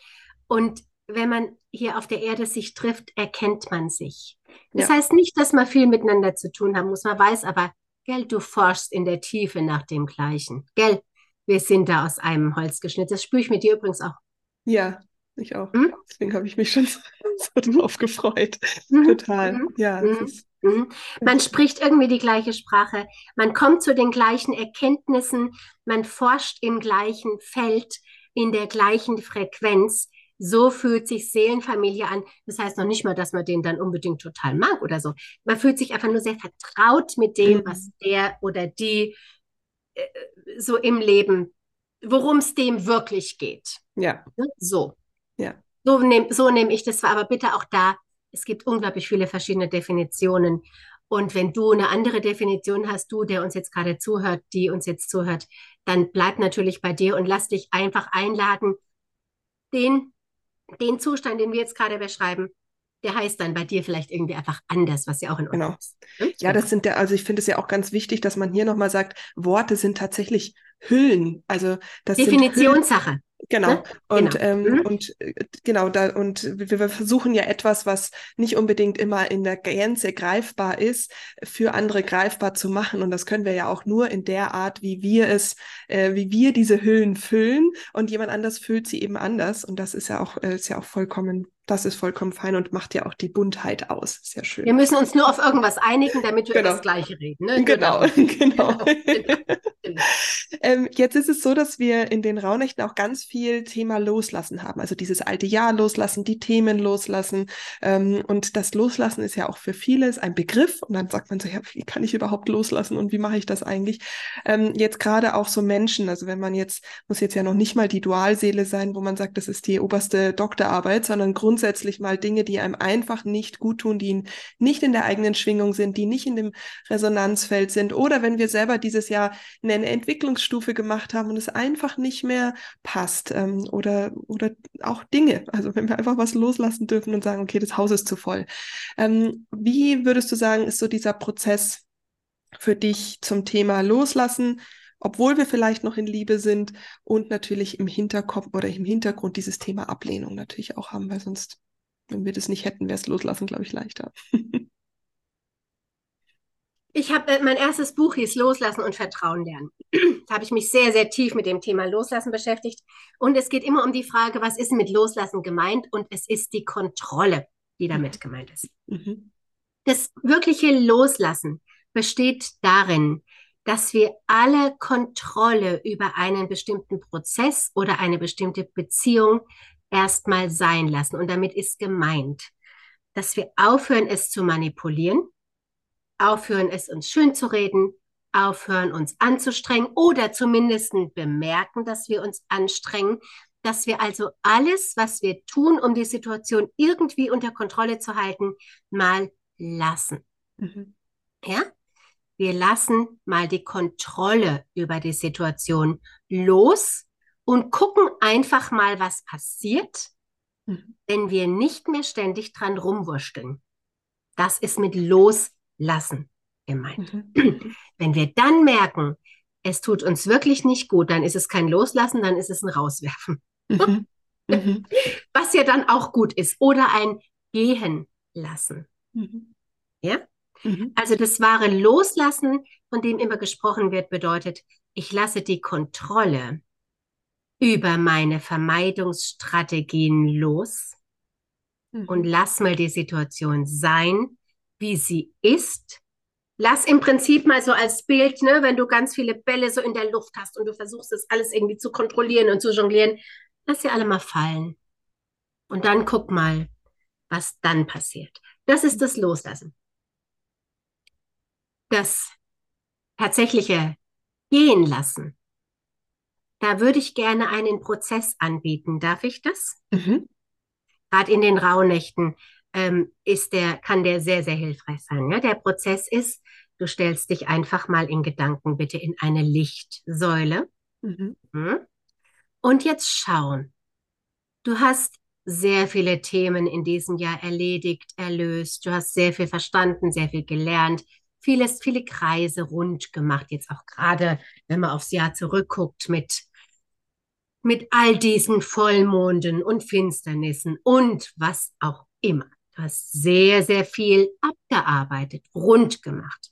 Und wenn man hier auf der Erde sich trifft, erkennt man sich. Das Ja. heißt nicht, dass man viel miteinander zu tun haben muss. Man weiß aber, gell, du forschst in der Tiefe nach dem Gleichen. Gell, wir sind da aus einem Holz geschnitten. Das spüre ich mit dir übrigens auch. Ja, ich auch. Hm? Deswegen habe ich mich schon so, so drauf gefreut. Mhm. Total. Mhm. Ja, Mhm. ist, Mhm. Man spricht irgendwie die gleiche Sprache, man kommt zu den gleichen Erkenntnissen, man forscht im gleichen Feld, in der gleichen Frequenz. So fühlt sich Seelenfamilie an. Das heißt noch nicht mal, dass man den dann unbedingt total mag oder so. Man fühlt sich einfach nur sehr vertraut mit dem, Mhm. was der oder die äh, so im Leben, worum es dem wirklich geht. ja, Ne? So. Ja. So nehme so nehm ich das wahr, aber bitte auch da, es gibt unglaublich viele verschiedene Definitionen. Und wenn du eine andere Definition hast, du, der uns jetzt gerade zuhört, die uns jetzt zuhört, dann bleib natürlich bei dir und lass dich einfach einladen, den, den Zustand, den wir jetzt gerade beschreiben, der heißt dann bei dir vielleicht irgendwie einfach anders, was ja auch in Ordnung Genau. ist. Ne? Ja, das sind ja, also ich finde es ja auch ganz wichtig, dass man hier nochmal sagt, Worte sind tatsächlich Hüllen. Also das Definitionssache. Genau. Ne? Und, Genau. ähm, Mhm. und äh, genau, da, und wir, versuchen ja etwas, was nicht unbedingt immer in der Gänze greifbar ist, für andere greifbar zu machen. Und das können wir ja auch nur in der Art, wie wir es, äh, wie wir diese Hüllen füllen. Und jemand anders füllt sie eben anders. Und das ist ja auch, äh, ist ja auch vollkommen, das ist vollkommen fein und macht ja auch die Buntheit aus. Sehr schön. Wir müssen uns nur auf irgendwas einigen, damit wir Genau. über das Gleiche reden. Ne? Genau, darum. genau. Genau, Ähm, jetzt ist es so, dass wir in den Rauhnächten auch ganz viel Thema Loslassen haben. Also dieses alte Jahr loslassen, die Themen loslassen. Ähm, und das Loslassen ist ja auch für vieles ein Begriff. Und dann sagt man so, ja, wie kann ich überhaupt loslassen und wie mache ich das eigentlich? Ähm, jetzt gerade auch so Menschen, also wenn man jetzt, muss jetzt ja noch nicht mal die Dualseele sein, wo man sagt, das ist die oberste Doktorarbeit, sondern grundsätzlich mal Dinge, die einem einfach nicht gut tun, die nicht in der eigenen Schwingung sind, die nicht in dem Resonanzfeld sind. Oder wenn wir selber dieses Jahr eine Entwicklungsstufe gemacht haben und es einfach nicht mehr passt. Ähm, oder, oder auch Dinge. Also wenn wir einfach was loslassen dürfen und sagen, okay, das Haus ist zu voll. Ähm, wie würdest du sagen, ist so dieser Prozess für dich zum Thema Loslassen? Obwohl wir vielleicht noch in Liebe sind und natürlich im Hinterkopf oder im Hintergrund dieses Thema Ablehnung natürlich auch haben, weil sonst, wenn wir das nicht hätten, wäre es loslassen, glaube ich, leichter. Ich habe äh, mein erstes Buch hieß Loslassen und Vertrauen lernen. da habe ich mich sehr, sehr tief mit dem Thema Loslassen beschäftigt. Und es geht immer um die Frage, was ist mit Loslassen gemeint? Und es ist die Kontrolle, die damit gemeint ist. Mhm. Das wirkliche Loslassen besteht darin, dass wir alle Kontrolle über einen bestimmten Prozess oder eine bestimmte Beziehung erstmal sein lassen. Und damit ist gemeint, dass wir aufhören, es zu manipulieren, aufhören, es uns schön zu reden, aufhören, uns anzustrengen oder zumindest bemerken, dass wir uns anstrengen, dass wir also alles, was wir tun, um die Situation irgendwie unter Kontrolle zu halten, mal lassen. Mhm. Ja? Wir lassen mal die Kontrolle über die Situation los und gucken einfach mal, was passiert, Mhm. wenn wir nicht mehr ständig dran rumwurschteln. Das ist mit Loslassen gemeint. Mhm. Wenn wir dann merken, es tut uns wirklich nicht gut, dann ist es kein Loslassen, dann ist es ein Rauswerfen. Mhm. Mhm. Was ja dann auch gut ist. Oder ein Gehen lassen. Mhm. Ja? Mhm. Also das wahre Loslassen, von dem immer gesprochen wird, bedeutet, ich lasse die Kontrolle über meine Vermeidungsstrategien los und Mhm. lass mal die Situation sein, wie sie ist. Lass im Prinzip mal so als Bild, ne, wenn du ganz viele Bälle so in der Luft hast und du versuchst das alles irgendwie zu kontrollieren und zu jonglieren, lass sie alle mal fallen. Und dann guck mal, was dann passiert. Das ist das Loslassen. Das tatsächliche Gehen lassen. Da würde ich gerne einen Prozess anbieten. Darf ich das? Mhm. Gerade in den Rauhnächten ähm, ist der, kann der sehr, sehr hilfreich sein. Ja? Der Prozess ist, du stellst dich einfach mal in Gedanken bitte in eine Lichtsäule. Mhm. Hm? Und jetzt schauen. Du hast sehr viele Themen in diesem Jahr erledigt, erlöst. Du hast sehr viel verstanden, sehr viel gelernt, vieles, viele Kreise rund gemacht. Jetzt auch gerade, wenn man aufs Jahr zurückguckt mit mit all diesen Vollmonden und Finsternissen und was auch immer. Du hast sehr, sehr viel abgearbeitet, rund gemacht.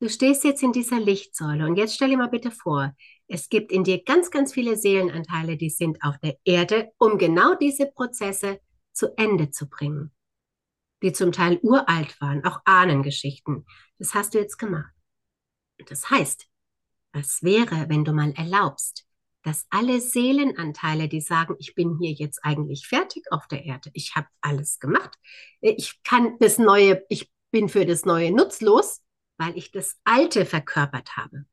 Du stehst jetzt in dieser Lichtsäule und jetzt stell dir mal bitte vor, es gibt in dir ganz, ganz viele Seelenanteile, die sind auf der Erde, um genau diese Prozesse zu Ende zu bringen, die zum Teil uralt waren, auch Ahnengeschichten. Das hast du jetzt gemacht. Das heißt, was wäre, wenn du mal erlaubst, dass alle Seelenanteile, die sagen, ich bin hier jetzt eigentlich fertig auf der Erde, ich habe alles gemacht, ich kann das Neue, ich bin für das Neue nutzlos, weil ich das Alte verkörpert habe.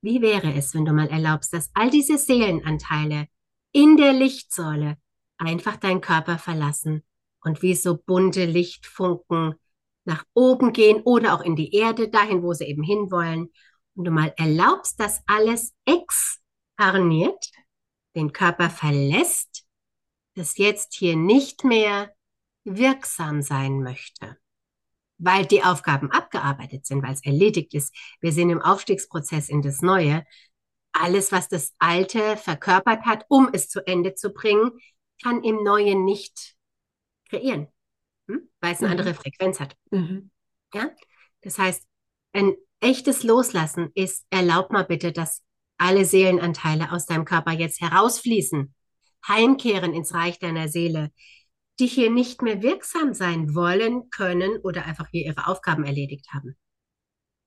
Wie wäre es, wenn du mal erlaubst, dass all diese Seelenanteile in der Lichtsäule einfach deinen Körper verlassen und wie so bunte Lichtfunken nach oben gehen oder auch in die Erde, dahin, wo sie eben hinwollen. Und du mal erlaubst, dass alles exharniert, den Körper verlässt, das jetzt hier nicht mehr wirksam sein möchte weil die Aufgaben abgearbeitet sind, weil es erledigt ist. Wir sind im Aufstiegsprozess in das Neue. Alles, was das Alte verkörpert hat, um es zu Ende zu bringen, kann im Neuen nicht kreieren, hm? weil es eine Mhm. andere Frequenz hat. Mhm. Ja? Das heißt, ein echtes Loslassen ist, erlaub mal bitte, dass alle Seelenanteile aus deinem Körper jetzt herausfließen, heimkehren ins Reich deiner Seele, die hier nicht mehr wirksam sein wollen, können oder einfach hier ihre Aufgaben erledigt haben.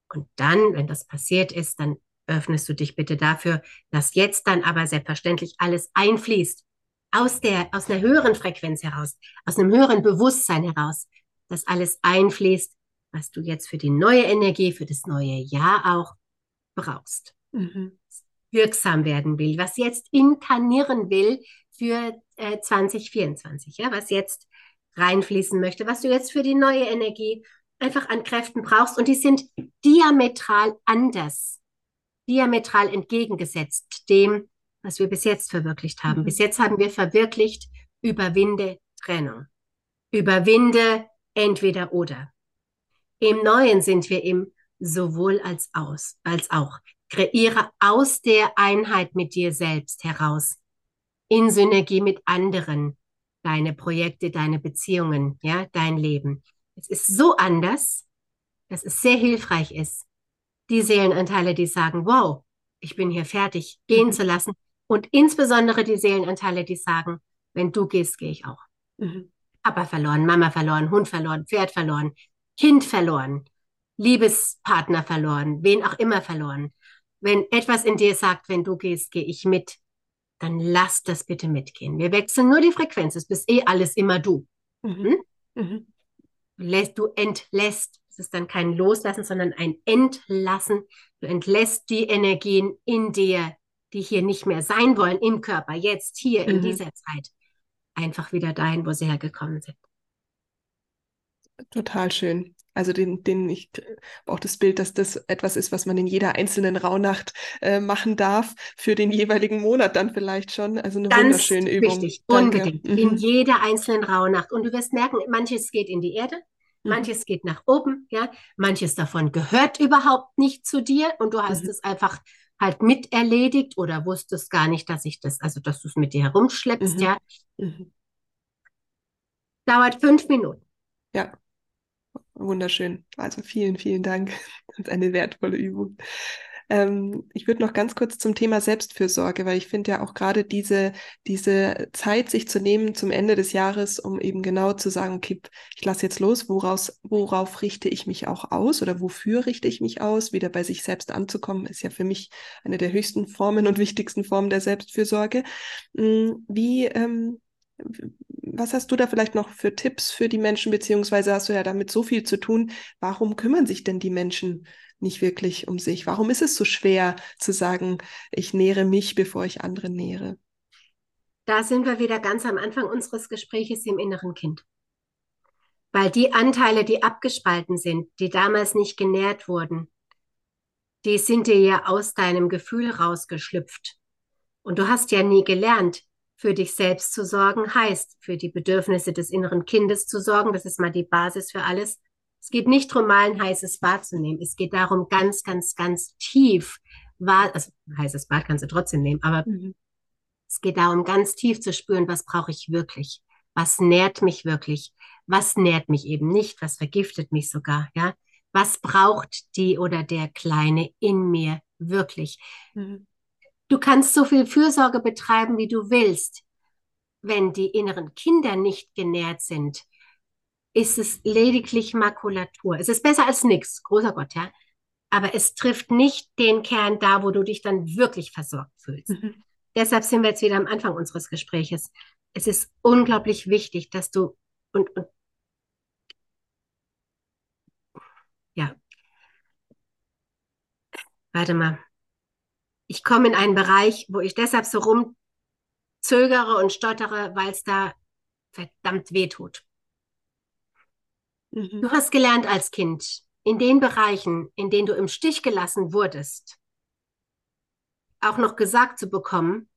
Und dann, wenn das passiert ist, dann öffnest du dich bitte dafür, dass jetzt dann aber selbstverständlich alles einfließt aus der, aus einer höheren Frequenz heraus, aus einem höheren Bewusstsein heraus, dass alles einfließt, was du jetzt für die neue Energie, für das neue Jahr auch brauchst Mhm. wirksam werden will, was jetzt inkarnieren will für äh, 2024, ja, was jetzt reinfließen möchte, was du jetzt für die neue Energie einfach an Kräften brauchst. Und die sind diametral anders, diametral entgegengesetzt dem, was wir bis jetzt verwirklicht haben. Mhm. Bis jetzt haben wir verwirklicht, überwinde Trennung, überwinde entweder oder. Im Neuen sind wir im sowohl als aus, als auch. Kreiere aus der Einheit mit dir selbst heraus, in Synergie mit anderen, deine Projekte, deine Beziehungen, ja, dein Leben. Es ist so anders, dass es sehr hilfreich ist, die Seelenanteile, die sagen, wow, ich bin hier fertig, gehen Mhm. zu lassen. Und insbesondere die Seelenanteile, die sagen, wenn du gehst, gehe ich auch. Mhm. Papa verloren, Mama verloren, Hund verloren, Pferd verloren, Kind verloren, Liebespartner verloren, wen auch immer verloren. Wenn etwas in dir sagt, wenn du gehst, gehe ich mit, dann lass das bitte mitgehen. Wir wechseln nur die Frequenz. Es bist eh alles immer du. Mhm. Hm? Mhm. Du, lässt, du entlässt. Es ist dann kein Loslassen, sondern ein Entlassen. Du entlässt die Energien in dir, die hier nicht mehr sein wollen, im Körper, jetzt, hier, in Mhm. dieser Zeit. Einfach wieder dahin, wo sie hergekommen sind. Total schön. Also den, den ich auch das Bild, dass das etwas ist, was man in jeder einzelnen Rauhnacht äh, machen darf, für den jeweiligen Monat dann vielleicht schon. Also eine Ganz wunderschöne Übung. wichtig, Danke. unbedingt. Mhm. In jeder einzelnen Rauhnacht. Und du wirst merken, manches geht in die Erde, Mhm. manches geht nach oben, ja. Manches davon gehört überhaupt nicht zu dir und du hast Mhm. es einfach halt mit erledigt oder wusstest gar nicht, dass ich das, also dass du es mit dir herumschleppst, Mhm. ja. Mhm. Dauert fünf Minuten. Ja, wunderschön. Also vielen, vielen Dank. Das ist eine wertvolle Übung. Ähm, ich würde noch ganz kurz zum Thema Selbstfürsorge, weil ich finde ja auch gerade diese, diese Zeit, sich zu nehmen zum Ende des Jahres, um eben genau zu sagen, okay, ich lasse jetzt los, woraus, worauf richte ich mich auch aus oder wofür richte ich mich aus? Wieder bei sich selbst anzukommen, ist ja für mich eine der höchsten Formen und wichtigsten Formen der Selbstfürsorge. Mm, Wie, ähm, was hast du da vielleicht noch für Tipps für die Menschen, beziehungsweise hast du ja damit so viel zu tun? Warum kümmern sich denn die Menschen nicht wirklich um sich? Warum ist es so schwer zu sagen, ich nähere mich, bevor ich andere nähere? Da sind wir wieder ganz am Anfang unseres Gespräches im inneren Kind. Weil die Anteile, die abgespalten sind, die damals nicht genährt wurden, die sind dir ja aus deinem Gefühl rausgeschlüpft. Und du hast ja nie gelernt, für dich selbst zu sorgen, heißt für die Bedürfnisse des inneren Kindes zu sorgen. Das ist mal die Basis für alles. Es geht nicht darum, mal ein heißes Bad zu nehmen. Es geht darum, ganz, ganz, ganz tief, also heißes Bad kannst du trotzdem nehmen, aber Mhm. es geht darum, ganz tief zu spüren, was brauche ich wirklich? Was nährt mich wirklich? Was nährt mich eben nicht? Was vergiftet mich sogar? Ja? Was braucht die oder der Kleine in mir wirklich? Mhm. Du kannst so viel Fürsorge betreiben, wie du willst. Wenn die inneren Kinder nicht genährt sind, ist es lediglich Makulatur. Es ist besser als nichts, großer Gott, ja. Aber es trifft nicht den Kern da, wo du dich dann wirklich versorgt fühlst. Mhm. Deshalb sind wir jetzt wieder am Anfang unseres Gespräches. Es ist unglaublich wichtig, dass du und, und ja, warte mal. Ich komme in einen Bereich, wo ich deshalb so rumzögere und stottere, weil es da verdammt weh tut. Mhm. Du hast gelernt als Kind, in den Bereichen, in denen du im Stich gelassen wurdest, auch noch gesagt zu bekommen,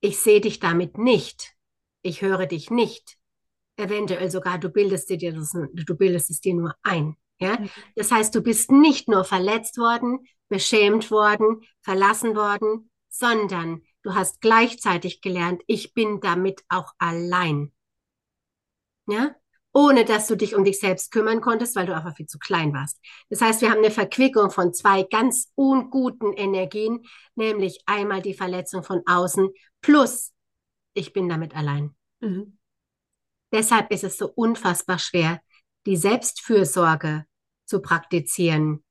ich sehe dich damit nicht, ich höre dich nicht. Eventuell sogar, du bildest, dir das, du bildest es dir nur ein. Ja? Mhm. Das heißt, du bist nicht nur verletzt worden, beschämt worden, verlassen worden, sondern du hast gleichzeitig gelernt, ich bin damit auch allein. Ja? Ohne dass du dich um dich selbst kümmern konntest, weil du einfach viel zu klein warst. Das heißt, wir haben eine Verquickung von zwei ganz unguten Energien, nämlich einmal die Verletzung von außen plus ich bin damit allein. Mhm. Deshalb ist es so unfassbar schwer, die Selbstfürsorge zu praktizieren,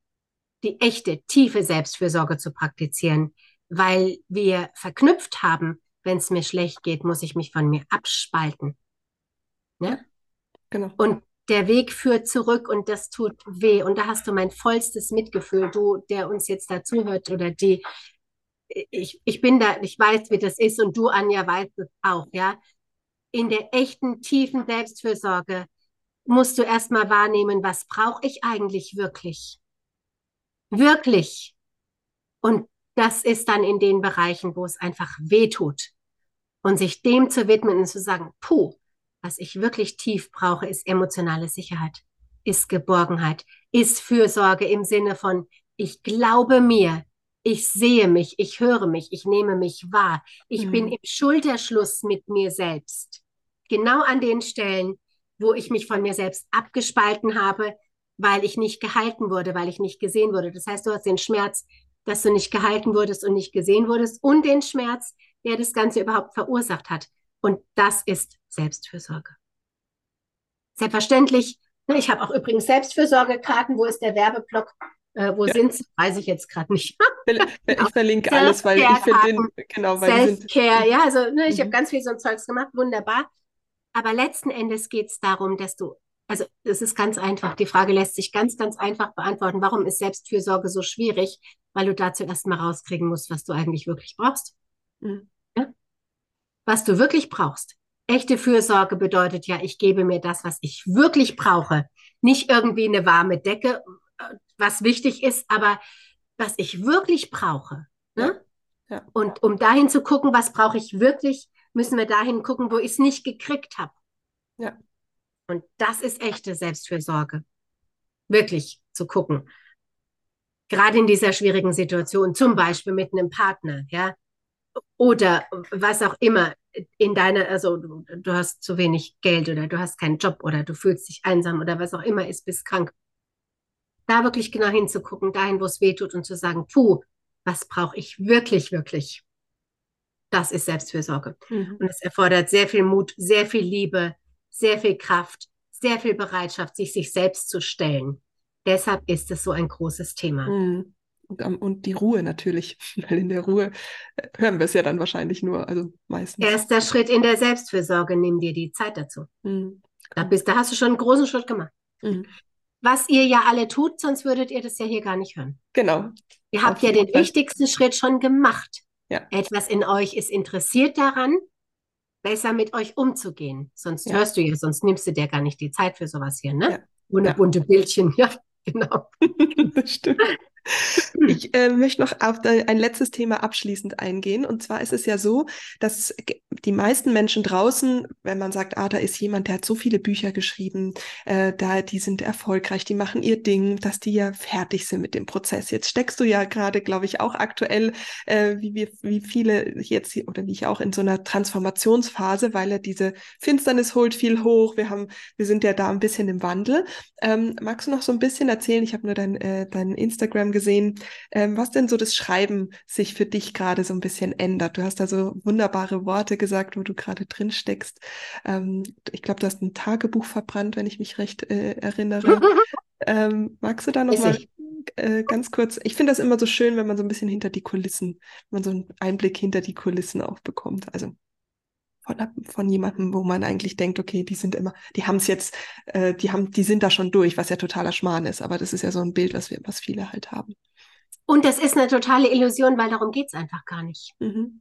die echte, tiefe Selbstfürsorge zu praktizieren, weil wir verknüpft haben, wenn es mir schlecht geht, muss ich mich von mir abspalten. Ne? Genau. Und der Weg führt zurück und das tut weh. Und da hast du mein vollstes Mitgefühl, du, der uns jetzt dazuhört oder die. Ich, ich bin da, ich weiß, wie das ist und du, Anja, weißt es auch, ja. In der echten, tiefen Selbstfürsorge musst du erstmal wahrnehmen, was brauche ich eigentlich wirklich? Wirklich. Und das ist dann in den Bereichen, wo es einfach weh tut. Und sich dem zu widmen und zu sagen, puh, was ich wirklich tief brauche, ist emotionale Sicherheit, ist Geborgenheit, ist Fürsorge im Sinne von, ich glaube mir, ich sehe mich, ich höre mich, ich nehme mich wahr, ich Mhm. bin im Schulterschluss mit mir selbst. Genau an den Stellen, wo ich mich von mir selbst abgespalten habe, weil ich nicht gehalten wurde, weil ich nicht gesehen wurde. Das heißt, du hast den Schmerz, dass du nicht gehalten wurdest und nicht gesehen wurdest und den Schmerz, der das Ganze überhaupt verursacht hat. Und das ist Selbstfürsorge. Selbstverständlich, ne, ich habe auch übrigens Selbstfürsorgekarten. Wo ist der Werbeblock? Äh, wo Ja. sind sie? Weiß ich jetzt gerade nicht. Ich verlinke alles, weil ich finde den, genau, weil. Self-Care, ja, also ne, ich Mhm. habe ganz viel so ein Zeugs gemacht, wunderbar. Aber letzten Endes geht es darum, dass du, also es ist ganz einfach, die Frage lässt sich ganz, ganz einfach beantworten. Warum ist Selbstfürsorge so schwierig? Weil du dazu erstmal rauskriegen musst, was du eigentlich wirklich brauchst. Mhm. Was du wirklich brauchst, Echte Fürsorge bedeutet ja, ich gebe mir das, was ich wirklich brauche. Nicht irgendwie eine warme Decke, äh, was wichtig ist, aber was ich wirklich brauche. Ne? Ja. Ja. Und um dahin zu gucken, was brauche ich wirklich, müssen wir dahin gucken, wo ich es nicht gekriegt habe. Ja. Und das ist echte Selbstfürsorge. Wirklich zu gucken. Gerade in dieser schwierigen Situation, zum Beispiel mit einem Partner, ja, oder was auch immer in deiner, also du, du, hast zu wenig Geld oder du hast keinen Job oder du fühlst dich einsam oder was auch immer ist, bist krank. Da wirklich genau hinzugucken, dahin, wo es weh tut und zu sagen, puh, was brauche ich wirklich, wirklich? Das ist Selbstfürsorge. Mhm. Und es erfordert sehr viel Mut, sehr viel Liebe, sehr viel Kraft, sehr viel Bereitschaft, sich sich selbst zu stellen. Deshalb ist es so ein großes Thema. Mhm. Und, und, die Ruhe natürlich, weil in der Ruhe äh, hören wir es ja dann wahrscheinlich nur, also meistens. Erster Schritt in der Selbstfürsorge, nimm dir die Zeit dazu. Mhm. Da, bist, da hast du schon einen großen Schritt gemacht. Mhm. Was ihr ja alle tut, sonst würdet ihr das ja hier gar nicht hören. Genau. Ihr habt ja den Fall. wichtigsten Schritt schon gemacht. Ja. Etwas in euch ist interessiert daran, besser mit euch umzugehen. Sonst ja. hörst du ja, sonst nimmst du dir gar nicht die Zeit für sowas hier, ne? Ja. Ohne bunte Bildchen, ja, genau. das stimmt. Ich äh, möchte noch auf ein letztes Thema abschließend eingehen. Und zwar ist es ja so, dass die meisten Menschen draußen, wenn man sagt, ah, da ist jemand, der hat so viele Bücher geschrieben, äh, da, die sind erfolgreich, die machen ihr Ding, dass die ja fertig sind mit dem Prozess. Jetzt steckst du ja gerade, glaube ich, auch aktuell, äh, wie wir, wie viele jetzt oder wie ich auch in so einer Transformationsphase, weil er diese Finsternis holt viel hoch. Wir haben, wir sind ja da ein bisschen im Wandel. Ähm, magst du noch so ein bisschen erzählen? Ich habe nur dein, äh, dein Instagram gesehen, ähm, was denn so das Schreiben sich für dich gerade so ein bisschen ändert. Du hast da so wunderbare Worte gesagt, wo du gerade drin steckst. Ähm, ich glaube, du hast ein Tagebuch verbrannt, wenn ich mich recht äh, erinnere. ähm, magst du da noch mal äh, ganz kurz? Ich finde das immer so schön, wenn man so ein bisschen hinter die Kulissen, wenn man so einen Einblick hinter die Kulissen auch bekommt. Also von, von jemandem, wo man eigentlich denkt, okay, die sind immer, die haben es jetzt, äh, die haben, die sind da schon durch, was ja totaler Schmarrn ist. Aber das ist ja so ein Bild, was wir, was viele halt haben. Und das ist eine totale Illusion, weil darum geht es einfach gar nicht. Mhm.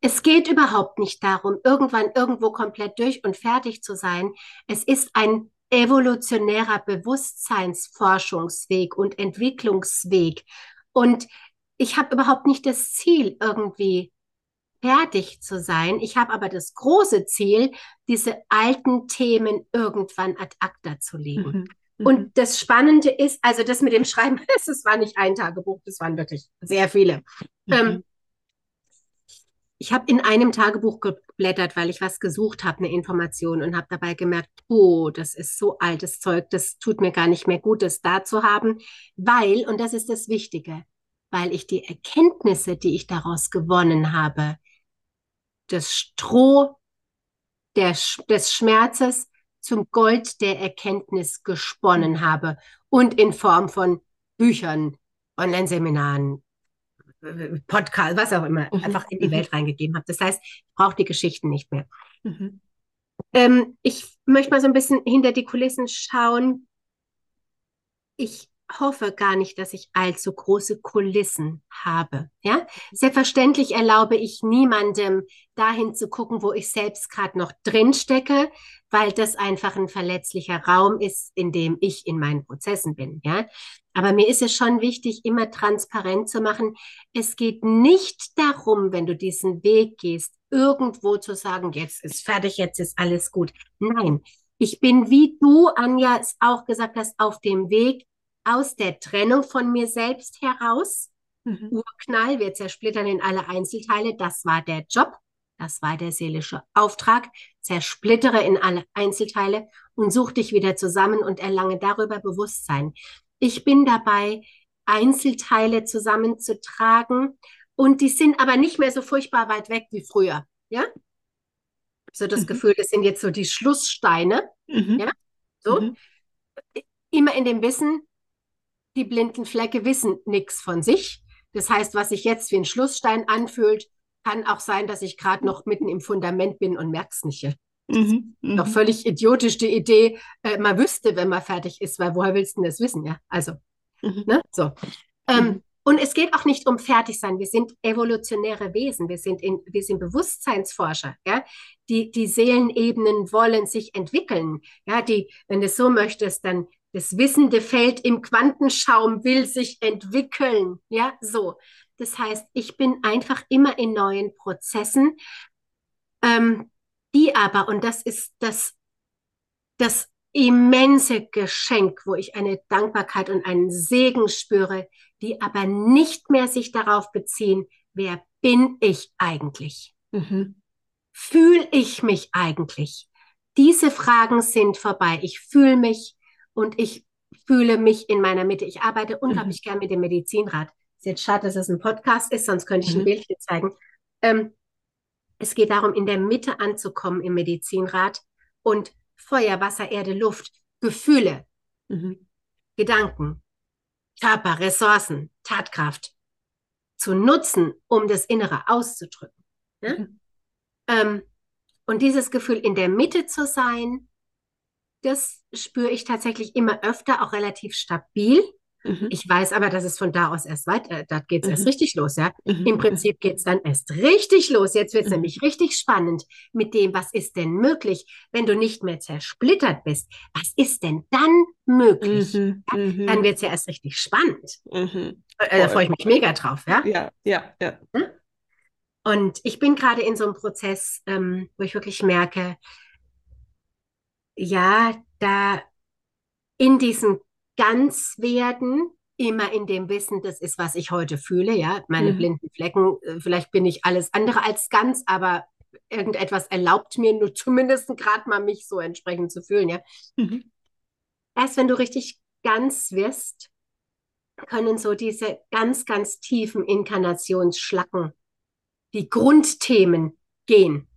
Es geht überhaupt nicht darum, irgendwann irgendwo komplett durch und fertig zu sein. Es ist ein evolutionärer Bewusstseinsforschungsweg und Entwicklungsweg. Und ich habe überhaupt nicht das Ziel, irgendwie fertig zu sein. Ich habe aber das große Ziel, diese alten Themen irgendwann ad acta zu legen. Mhm. Und mhm. das Spannende ist, also das mit dem Schreiben, das war nicht ein Tagebuch, das waren wirklich sehr viele. Mhm. Ähm, ich habe in einem Tagebuch geblättert, weil ich was gesucht habe, eine Information und habe dabei gemerkt, oh, das ist so altes Zeug, das tut mir gar nicht mehr gut, das da zu haben, weil, und das ist das Wichtige, weil ich die Erkenntnisse, die ich daraus gewonnen habe, das Stroh der, des Schmerzes zum Gold der Erkenntnis gesponnen habe und in Form von Büchern, Online-Seminaren, Podcast, was auch immer, mhm. einfach in die mhm. Welt reingegeben habe. Das heißt, ich brauche die Geschichten nicht mehr. Mhm. Ähm, ich möchte mal so ein bisschen hinter die Kulissen schauen. Ich hoffe gar nicht, dass ich allzu große Kulissen habe. Ja, selbstverständlich erlaube ich niemandem dahin zu gucken, wo ich selbst gerade noch drin stecke, weil das einfach ein verletzlicher Raum ist, in dem ich in meinen Prozessen bin. Ja, aber mir ist es schon wichtig, immer transparent zu machen. Es geht nicht darum, wenn du diesen Weg gehst, irgendwo zu sagen, jetzt ist fertig, jetzt ist alles gut. Nein, ich bin, wie du, Anja, es auch gesagt hast, auf dem Weg aus der Trennung von mir selbst heraus. Mhm. Urknall, wir zersplittern in alle Einzelteile. Das war der Job. Das war der seelische Auftrag. Zersplittere in alle Einzelteile und such dich wieder zusammen und erlange darüber Bewusstsein. Ich bin dabei, Einzelteile zusammenzutragen und die sind aber nicht mehr so furchtbar weit weg wie früher. Ja? So das mhm. Gefühl, das sind jetzt so die Schlusssteine. Mhm. Ja? So. Mhm. Immer in dem Wissen, die blinden Flecke wissen nichts von sich. Das heißt, was sich jetzt wie ein Schlussstein anfühlt, kann auch sein, dass ich gerade noch mitten im Fundament bin und merke es nicht. Mhm, noch mhm. völlig idiotisch die Idee, äh, man wüsste, wenn man fertig ist, weil woher willst du denn das wissen? Ja, also, mhm. ne? so. Ähm. Und es geht auch nicht um Fertigsein. Wir sind evolutionäre Wesen. Wir sind, in, wir sind Bewusstseinsforscher. Ja? Die, die Seelenebenen wollen sich entwickeln. Ja, die, wenn du es so möchtest, dann das wissende Feld im Quantenschaum will sich entwickeln. Ja, so. Das heißt, ich bin einfach immer in neuen Prozessen, ähm, die aber, und das ist das, das immense Geschenk, wo ich eine Dankbarkeit und einen Segen spüre, die aber nicht mehr sich darauf beziehen, wer bin ich eigentlich? Mhm. Fühle ich mich eigentlich? Diese Fragen sind vorbei. Ich fühle mich und ich fühle mich in meiner Mitte. Ich arbeite unglaublich mhm. gern mit dem Medizinrat. Ist jetzt schade, dass es ein Podcast ist, sonst könnte ich mhm. ein Bildchen zeigen. Ähm, es geht darum, in der Mitte anzukommen im Medizinrat und Feuer, Wasser, Erde, Luft, Gefühle, mhm. Gedanken, Körper, Ressourcen, Tatkraft zu nutzen, um das Innere auszudrücken. Ne? Mhm. Ähm, und dieses Gefühl in der Mitte zu sein, das spüre ich tatsächlich immer öfter, auch relativ stabil. Mhm. Ich weiß aber, dass es von da aus erst weiter, da geht es mhm. erst richtig los, ja. Mhm. Im Prinzip geht es dann erst richtig los. Jetzt wird es mhm. nämlich richtig spannend mit dem, was ist denn möglich, wenn du nicht mehr zersplittert bist. Was ist denn dann möglich? Mhm. Ja? Mhm. Dann wird es ja erst richtig spannend. Äh, da freue ich mich mega drauf, ja. Ja, ja, ja. Hm? Und ich bin gerade in so einem Prozess, ähm, wo ich wirklich merke, ja, da in diesem Ganzwerden, immer in dem Wissen, das ist, was ich heute fühle, ja, meine mhm. blinden Flecken, äh, vielleicht bin ich alles andere als ganz, aber irgendetwas erlaubt mir nur zumindest gerade mal mich so entsprechend zu fühlen, ja. Mhm. Erst wenn du richtig ganz wirst, können so diese ganz, ganz tiefen Inkarnationsschlacken, die Grundthemen gehen.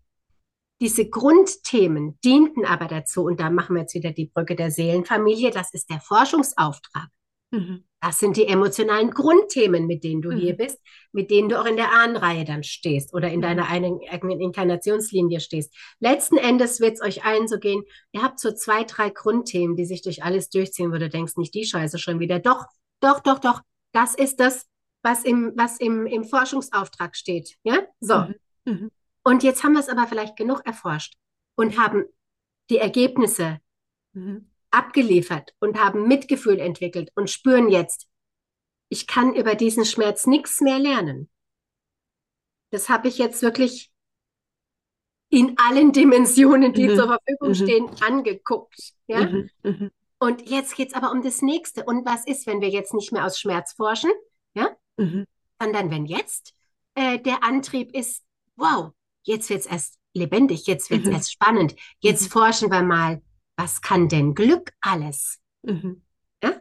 Diese Grundthemen dienten aber dazu, und da machen wir jetzt wieder die Brücke der Seelenfamilie, das ist der Forschungsauftrag. Mhm. Das sind die emotionalen Grundthemen, mit denen du mhm. hier bist, mit denen du auch in der Ahnenreihe dann stehst oder in mhm. deiner eigenen Inkarnationslinie stehst. Letzten Endes wird es euch allen so gehen, ihr habt so zwei, drei Grundthemen, die sich durch alles durchziehen, wo du denkst, nicht die Scheiße schon wieder. Doch, doch, doch, doch, das ist das, was im, was im, im Forschungsauftrag steht. Ja, so. Mhm. Mhm. Und jetzt haben wir es aber vielleicht genug erforscht und haben die Ergebnisse mhm. abgeliefert und haben Mitgefühl entwickelt und spüren jetzt, ich kann über diesen Schmerz nichts mehr lernen. Das habe ich jetzt wirklich in allen Dimensionen, die mhm. zur Verfügung mhm. stehen, angeguckt. Ja? Mhm. mhm. Und jetzt geht es aber um das Nächste. Und was ist, wenn wir jetzt nicht mehr aus Schmerz forschen? Ja? Mhm. Sondern wenn jetzt äh, der Antrieb ist, wow, jetzt wird es erst lebendig, jetzt wird es mhm. erst spannend, jetzt mhm. forschen wir mal, was kann denn Glück alles? Mhm. Ja?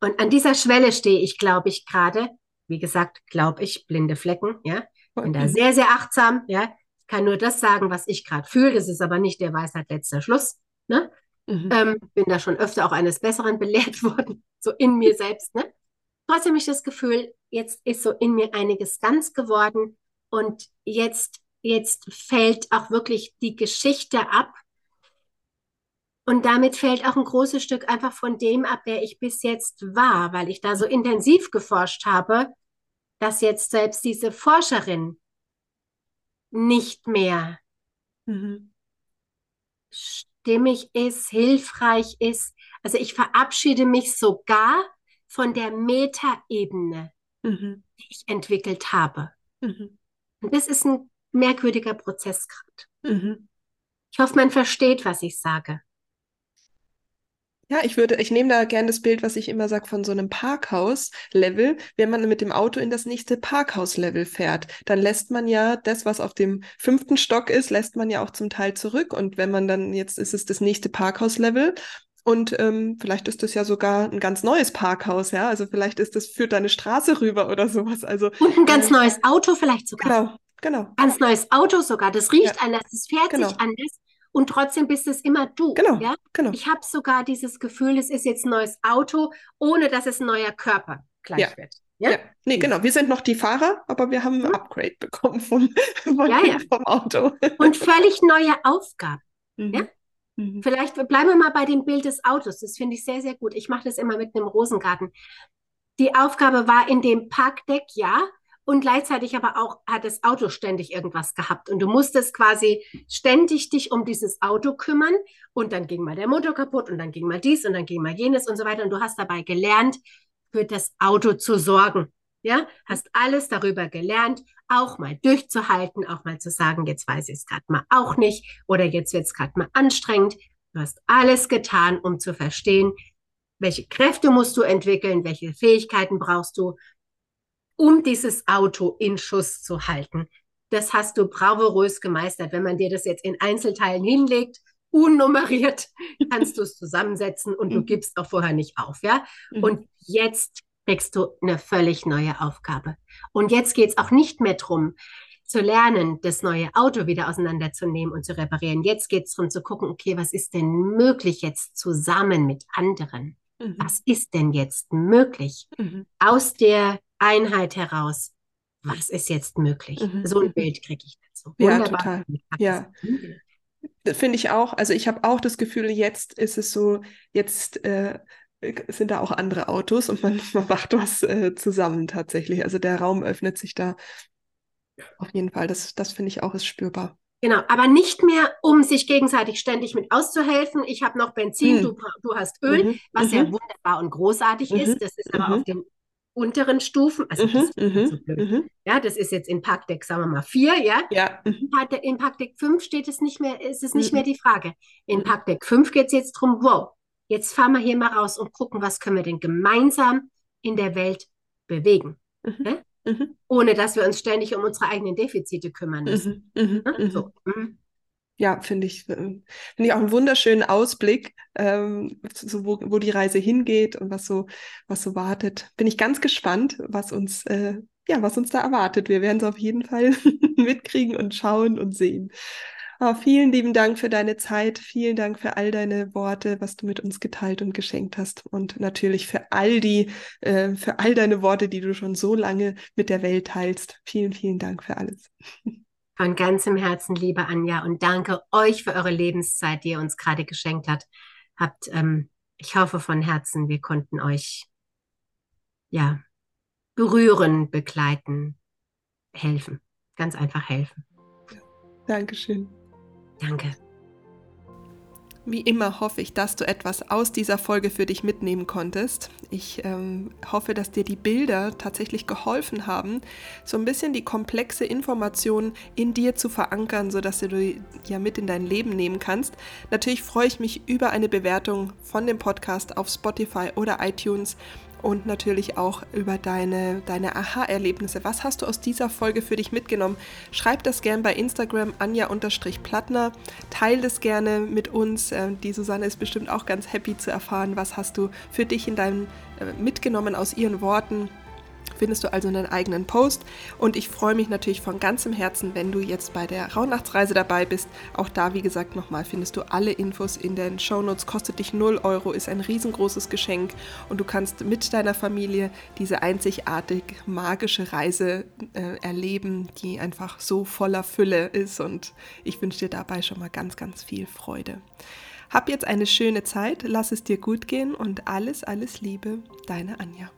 Und an dieser Schwelle stehe ich, glaube ich, gerade, wie gesagt, glaube ich, blinde Flecken, ja, bin da mhm. sehr, sehr achtsam, ja, ich kann nur das sagen, was ich gerade fühle, das ist aber nicht der Weisheit letzter Schluss, ne? Mhm. Ähm, bin da schon öfter auch eines Besseren belehrt worden, so in mir selbst, ne? Trotzdem habe ich das Gefühl, jetzt ist so in mir einiges ganz geworden und jetzt jetzt fällt auch wirklich die Geschichte ab. Und damit fällt auch ein großes Stück einfach von dem ab, der ich bis jetzt war, weil ich da so intensiv geforscht habe, dass jetzt selbst diese Forscherin nicht mehr mhm. stimmig ist, hilfreich ist. Also ich verabschiede mich sogar von der Metaebene, mhm. die ich entwickelt habe. Mhm. Und das ist ein merkwürdiger Prozess gerade. Mhm. Ich hoffe, man versteht, was ich sage. Ja, ich würde, ich nehme da gerne das Bild, was ich immer sage, von so einem Parkhaus-Level. Wenn man mit dem Auto in das nächste Parkhaus-Level fährt, dann lässt man ja das, was auf dem fünften Stock ist, lässt man ja auch zum Teil zurück. Und wenn man dann, jetzt ist es das nächste Parkhaus-Level und ähm, vielleicht ist das ja sogar ein ganz neues Parkhaus, ja. Also vielleicht ist das, führt da eine Straße rüber oder sowas. Also, und ein ganz äh, neues Auto vielleicht sogar. Genau, Genau. Ganz neues Auto sogar. Das riecht ja. anders, das fährt genau. sich anders. Und trotzdem bist es immer du. Genau. Ja? genau. Ich habe sogar dieses Gefühl, es ist jetzt ein neues Auto, ohne dass es ein neuer Körper gleich ja. wird. Ja? ja, nee, genau. Wir sind noch die Fahrer, aber wir haben ein mhm. Upgrade bekommen vom, vom, ja, ja. vom Auto. Und völlig neue Aufgaben. Mhm. Ja? Mhm. Vielleicht bleiben wir mal bei dem Bild des Autos. Das finde ich sehr, sehr gut. Ich mache das immer mit einem Rosengarten. die Aufgabe war in dem Parkdeck, ja, und gleichzeitig aber auch hat das Auto ständig irgendwas gehabt und du musstest quasi ständig dich um dieses Auto kümmern und dann ging mal der Motor kaputt und dann ging mal dies und dann ging mal jenes und so weiter und du hast dabei gelernt, für das Auto zu sorgen. Ja, hast alles darüber gelernt, auch mal durchzuhalten, auch mal zu sagen, jetzt weiß ich es gerade mal auch nicht oder jetzt wird es gerade mal anstrengend. Du hast alles getan, um zu verstehen, welche Kräfte musst du entwickeln, welche Fähigkeiten brauchst du, um dieses Auto in Schuss zu halten. Das hast du bravourös gemeistert. Wenn man dir das jetzt in Einzelteilen hinlegt, unnummeriert, kannst du es zusammensetzen und du mhm. gibst auch vorher nicht auf, ja? Mhm. Und jetzt kriegst du eine völlig neue Aufgabe. Und jetzt geht es auch nicht mehr darum, zu lernen, das neue Auto wieder auseinanderzunehmen und zu reparieren. Jetzt geht es darum zu gucken, okay, was ist denn möglich jetzt zusammen mit anderen? Mhm. Was ist denn jetzt möglich mhm. aus der Einheit heraus? Was ist jetzt möglich? Mhm. So ein mhm. Bild kriege ich dazu. Wunderbar. Ja, total. Ja. Finde ich auch. Also ich habe auch das Gefühl, jetzt ist es so, jetzt äh, sind da auch andere Autos und man, man macht was äh, zusammen tatsächlich. Also der Raum öffnet sich da auf jeden Fall. Das, das finde ich auch ist spürbar. Genau, aber nicht mehr, um sich gegenseitig ständig mit auszuhelfen. Ich habe noch Benzin, mhm. du, du hast Öl, mhm. was mhm. ja wunderbar und großartig ist. Mhm. Das ist aber mhm. auf den unteren Stufen, also das ist so blöd. Ja, das ist jetzt in Parkdeck, sagen wir mal, vier, ja. ja. In Parkdeck 5 steht es nicht mehr, ist es nicht mehr die Frage. In Parkdeck 5 geht es jetzt darum, wow, jetzt fahren wir hier mal raus und gucken, was können wir denn gemeinsam in der Welt bewegen. Mhm. Ne? Mhm. Ohne dass wir uns ständig um unsere eigenen Defizite kümmern müssen. Mhm. mhm. Ne? So. Ja, finde ich, äh, finde ich auch einen wunderschönen Ausblick, ähm, so wo, wo die Reise hingeht und was so, was so wartet. Bin ich ganz gespannt, was uns, äh, ja, was uns da erwartet. Wir werden es auf jeden Fall mitkriegen und schauen und sehen. Oh, vielen lieben Dank für deine Zeit. Vielen Dank für all deine Worte, was du mit uns geteilt und geschenkt hast. Und natürlich für all die, äh, für all deine Worte, die du schon so lange mit der Welt teilst. Vielen, vielen Dank für alles. Von ganzem Herzen, liebe Anja, und danke euch für eure Lebenszeit, die ihr uns gerade geschenkt habt. Habt, ähm, ich hoffe von Herzen, wir konnten euch ja berühren, begleiten, helfen. Ganz einfach helfen. Dankeschön. Danke. Wie immer hoffe ich, dass du etwas aus dieser Folge für dich mitnehmen konntest. Ich ähm, hoffe, dass dir die Bilder tatsächlich geholfen haben, so ein bisschen die komplexe Information in dir zu verankern, sodass du die ja mit in dein Leben nehmen kannst. Natürlich freue ich mich über eine Bewertung von dem Podcast auf Spotify oder iTunes und natürlich auch über deine, deine Aha-Erlebnisse. Was hast du aus dieser Folge für dich mitgenommen? Schreib das gerne bei Instagram anja-plattner. Teil das gerne mit uns. Ähm, die Susanne ist bestimmt auch ganz happy zu erfahren, was hast du für dich in deinem äh, mitgenommen aus ihren Worten findest du also einen eigenen Post. Und ich freue mich natürlich von ganzem Herzen, wenn du jetzt bei der Rauhnachtsreise dabei bist. Auch da, wie gesagt, nochmal findest du alle Infos in den Shownotes. Kostet dich 0 Euro, ist ein riesengroßes Geschenk und du kannst mit deiner Familie diese einzigartig magische Reise äh, erleben, die einfach so voller Fülle ist. Und ich wünsche dir dabei schon mal ganz, ganz viel Freude. Hab jetzt eine schöne Zeit, lass es dir gut gehen und alles, alles Liebe, deine Anja.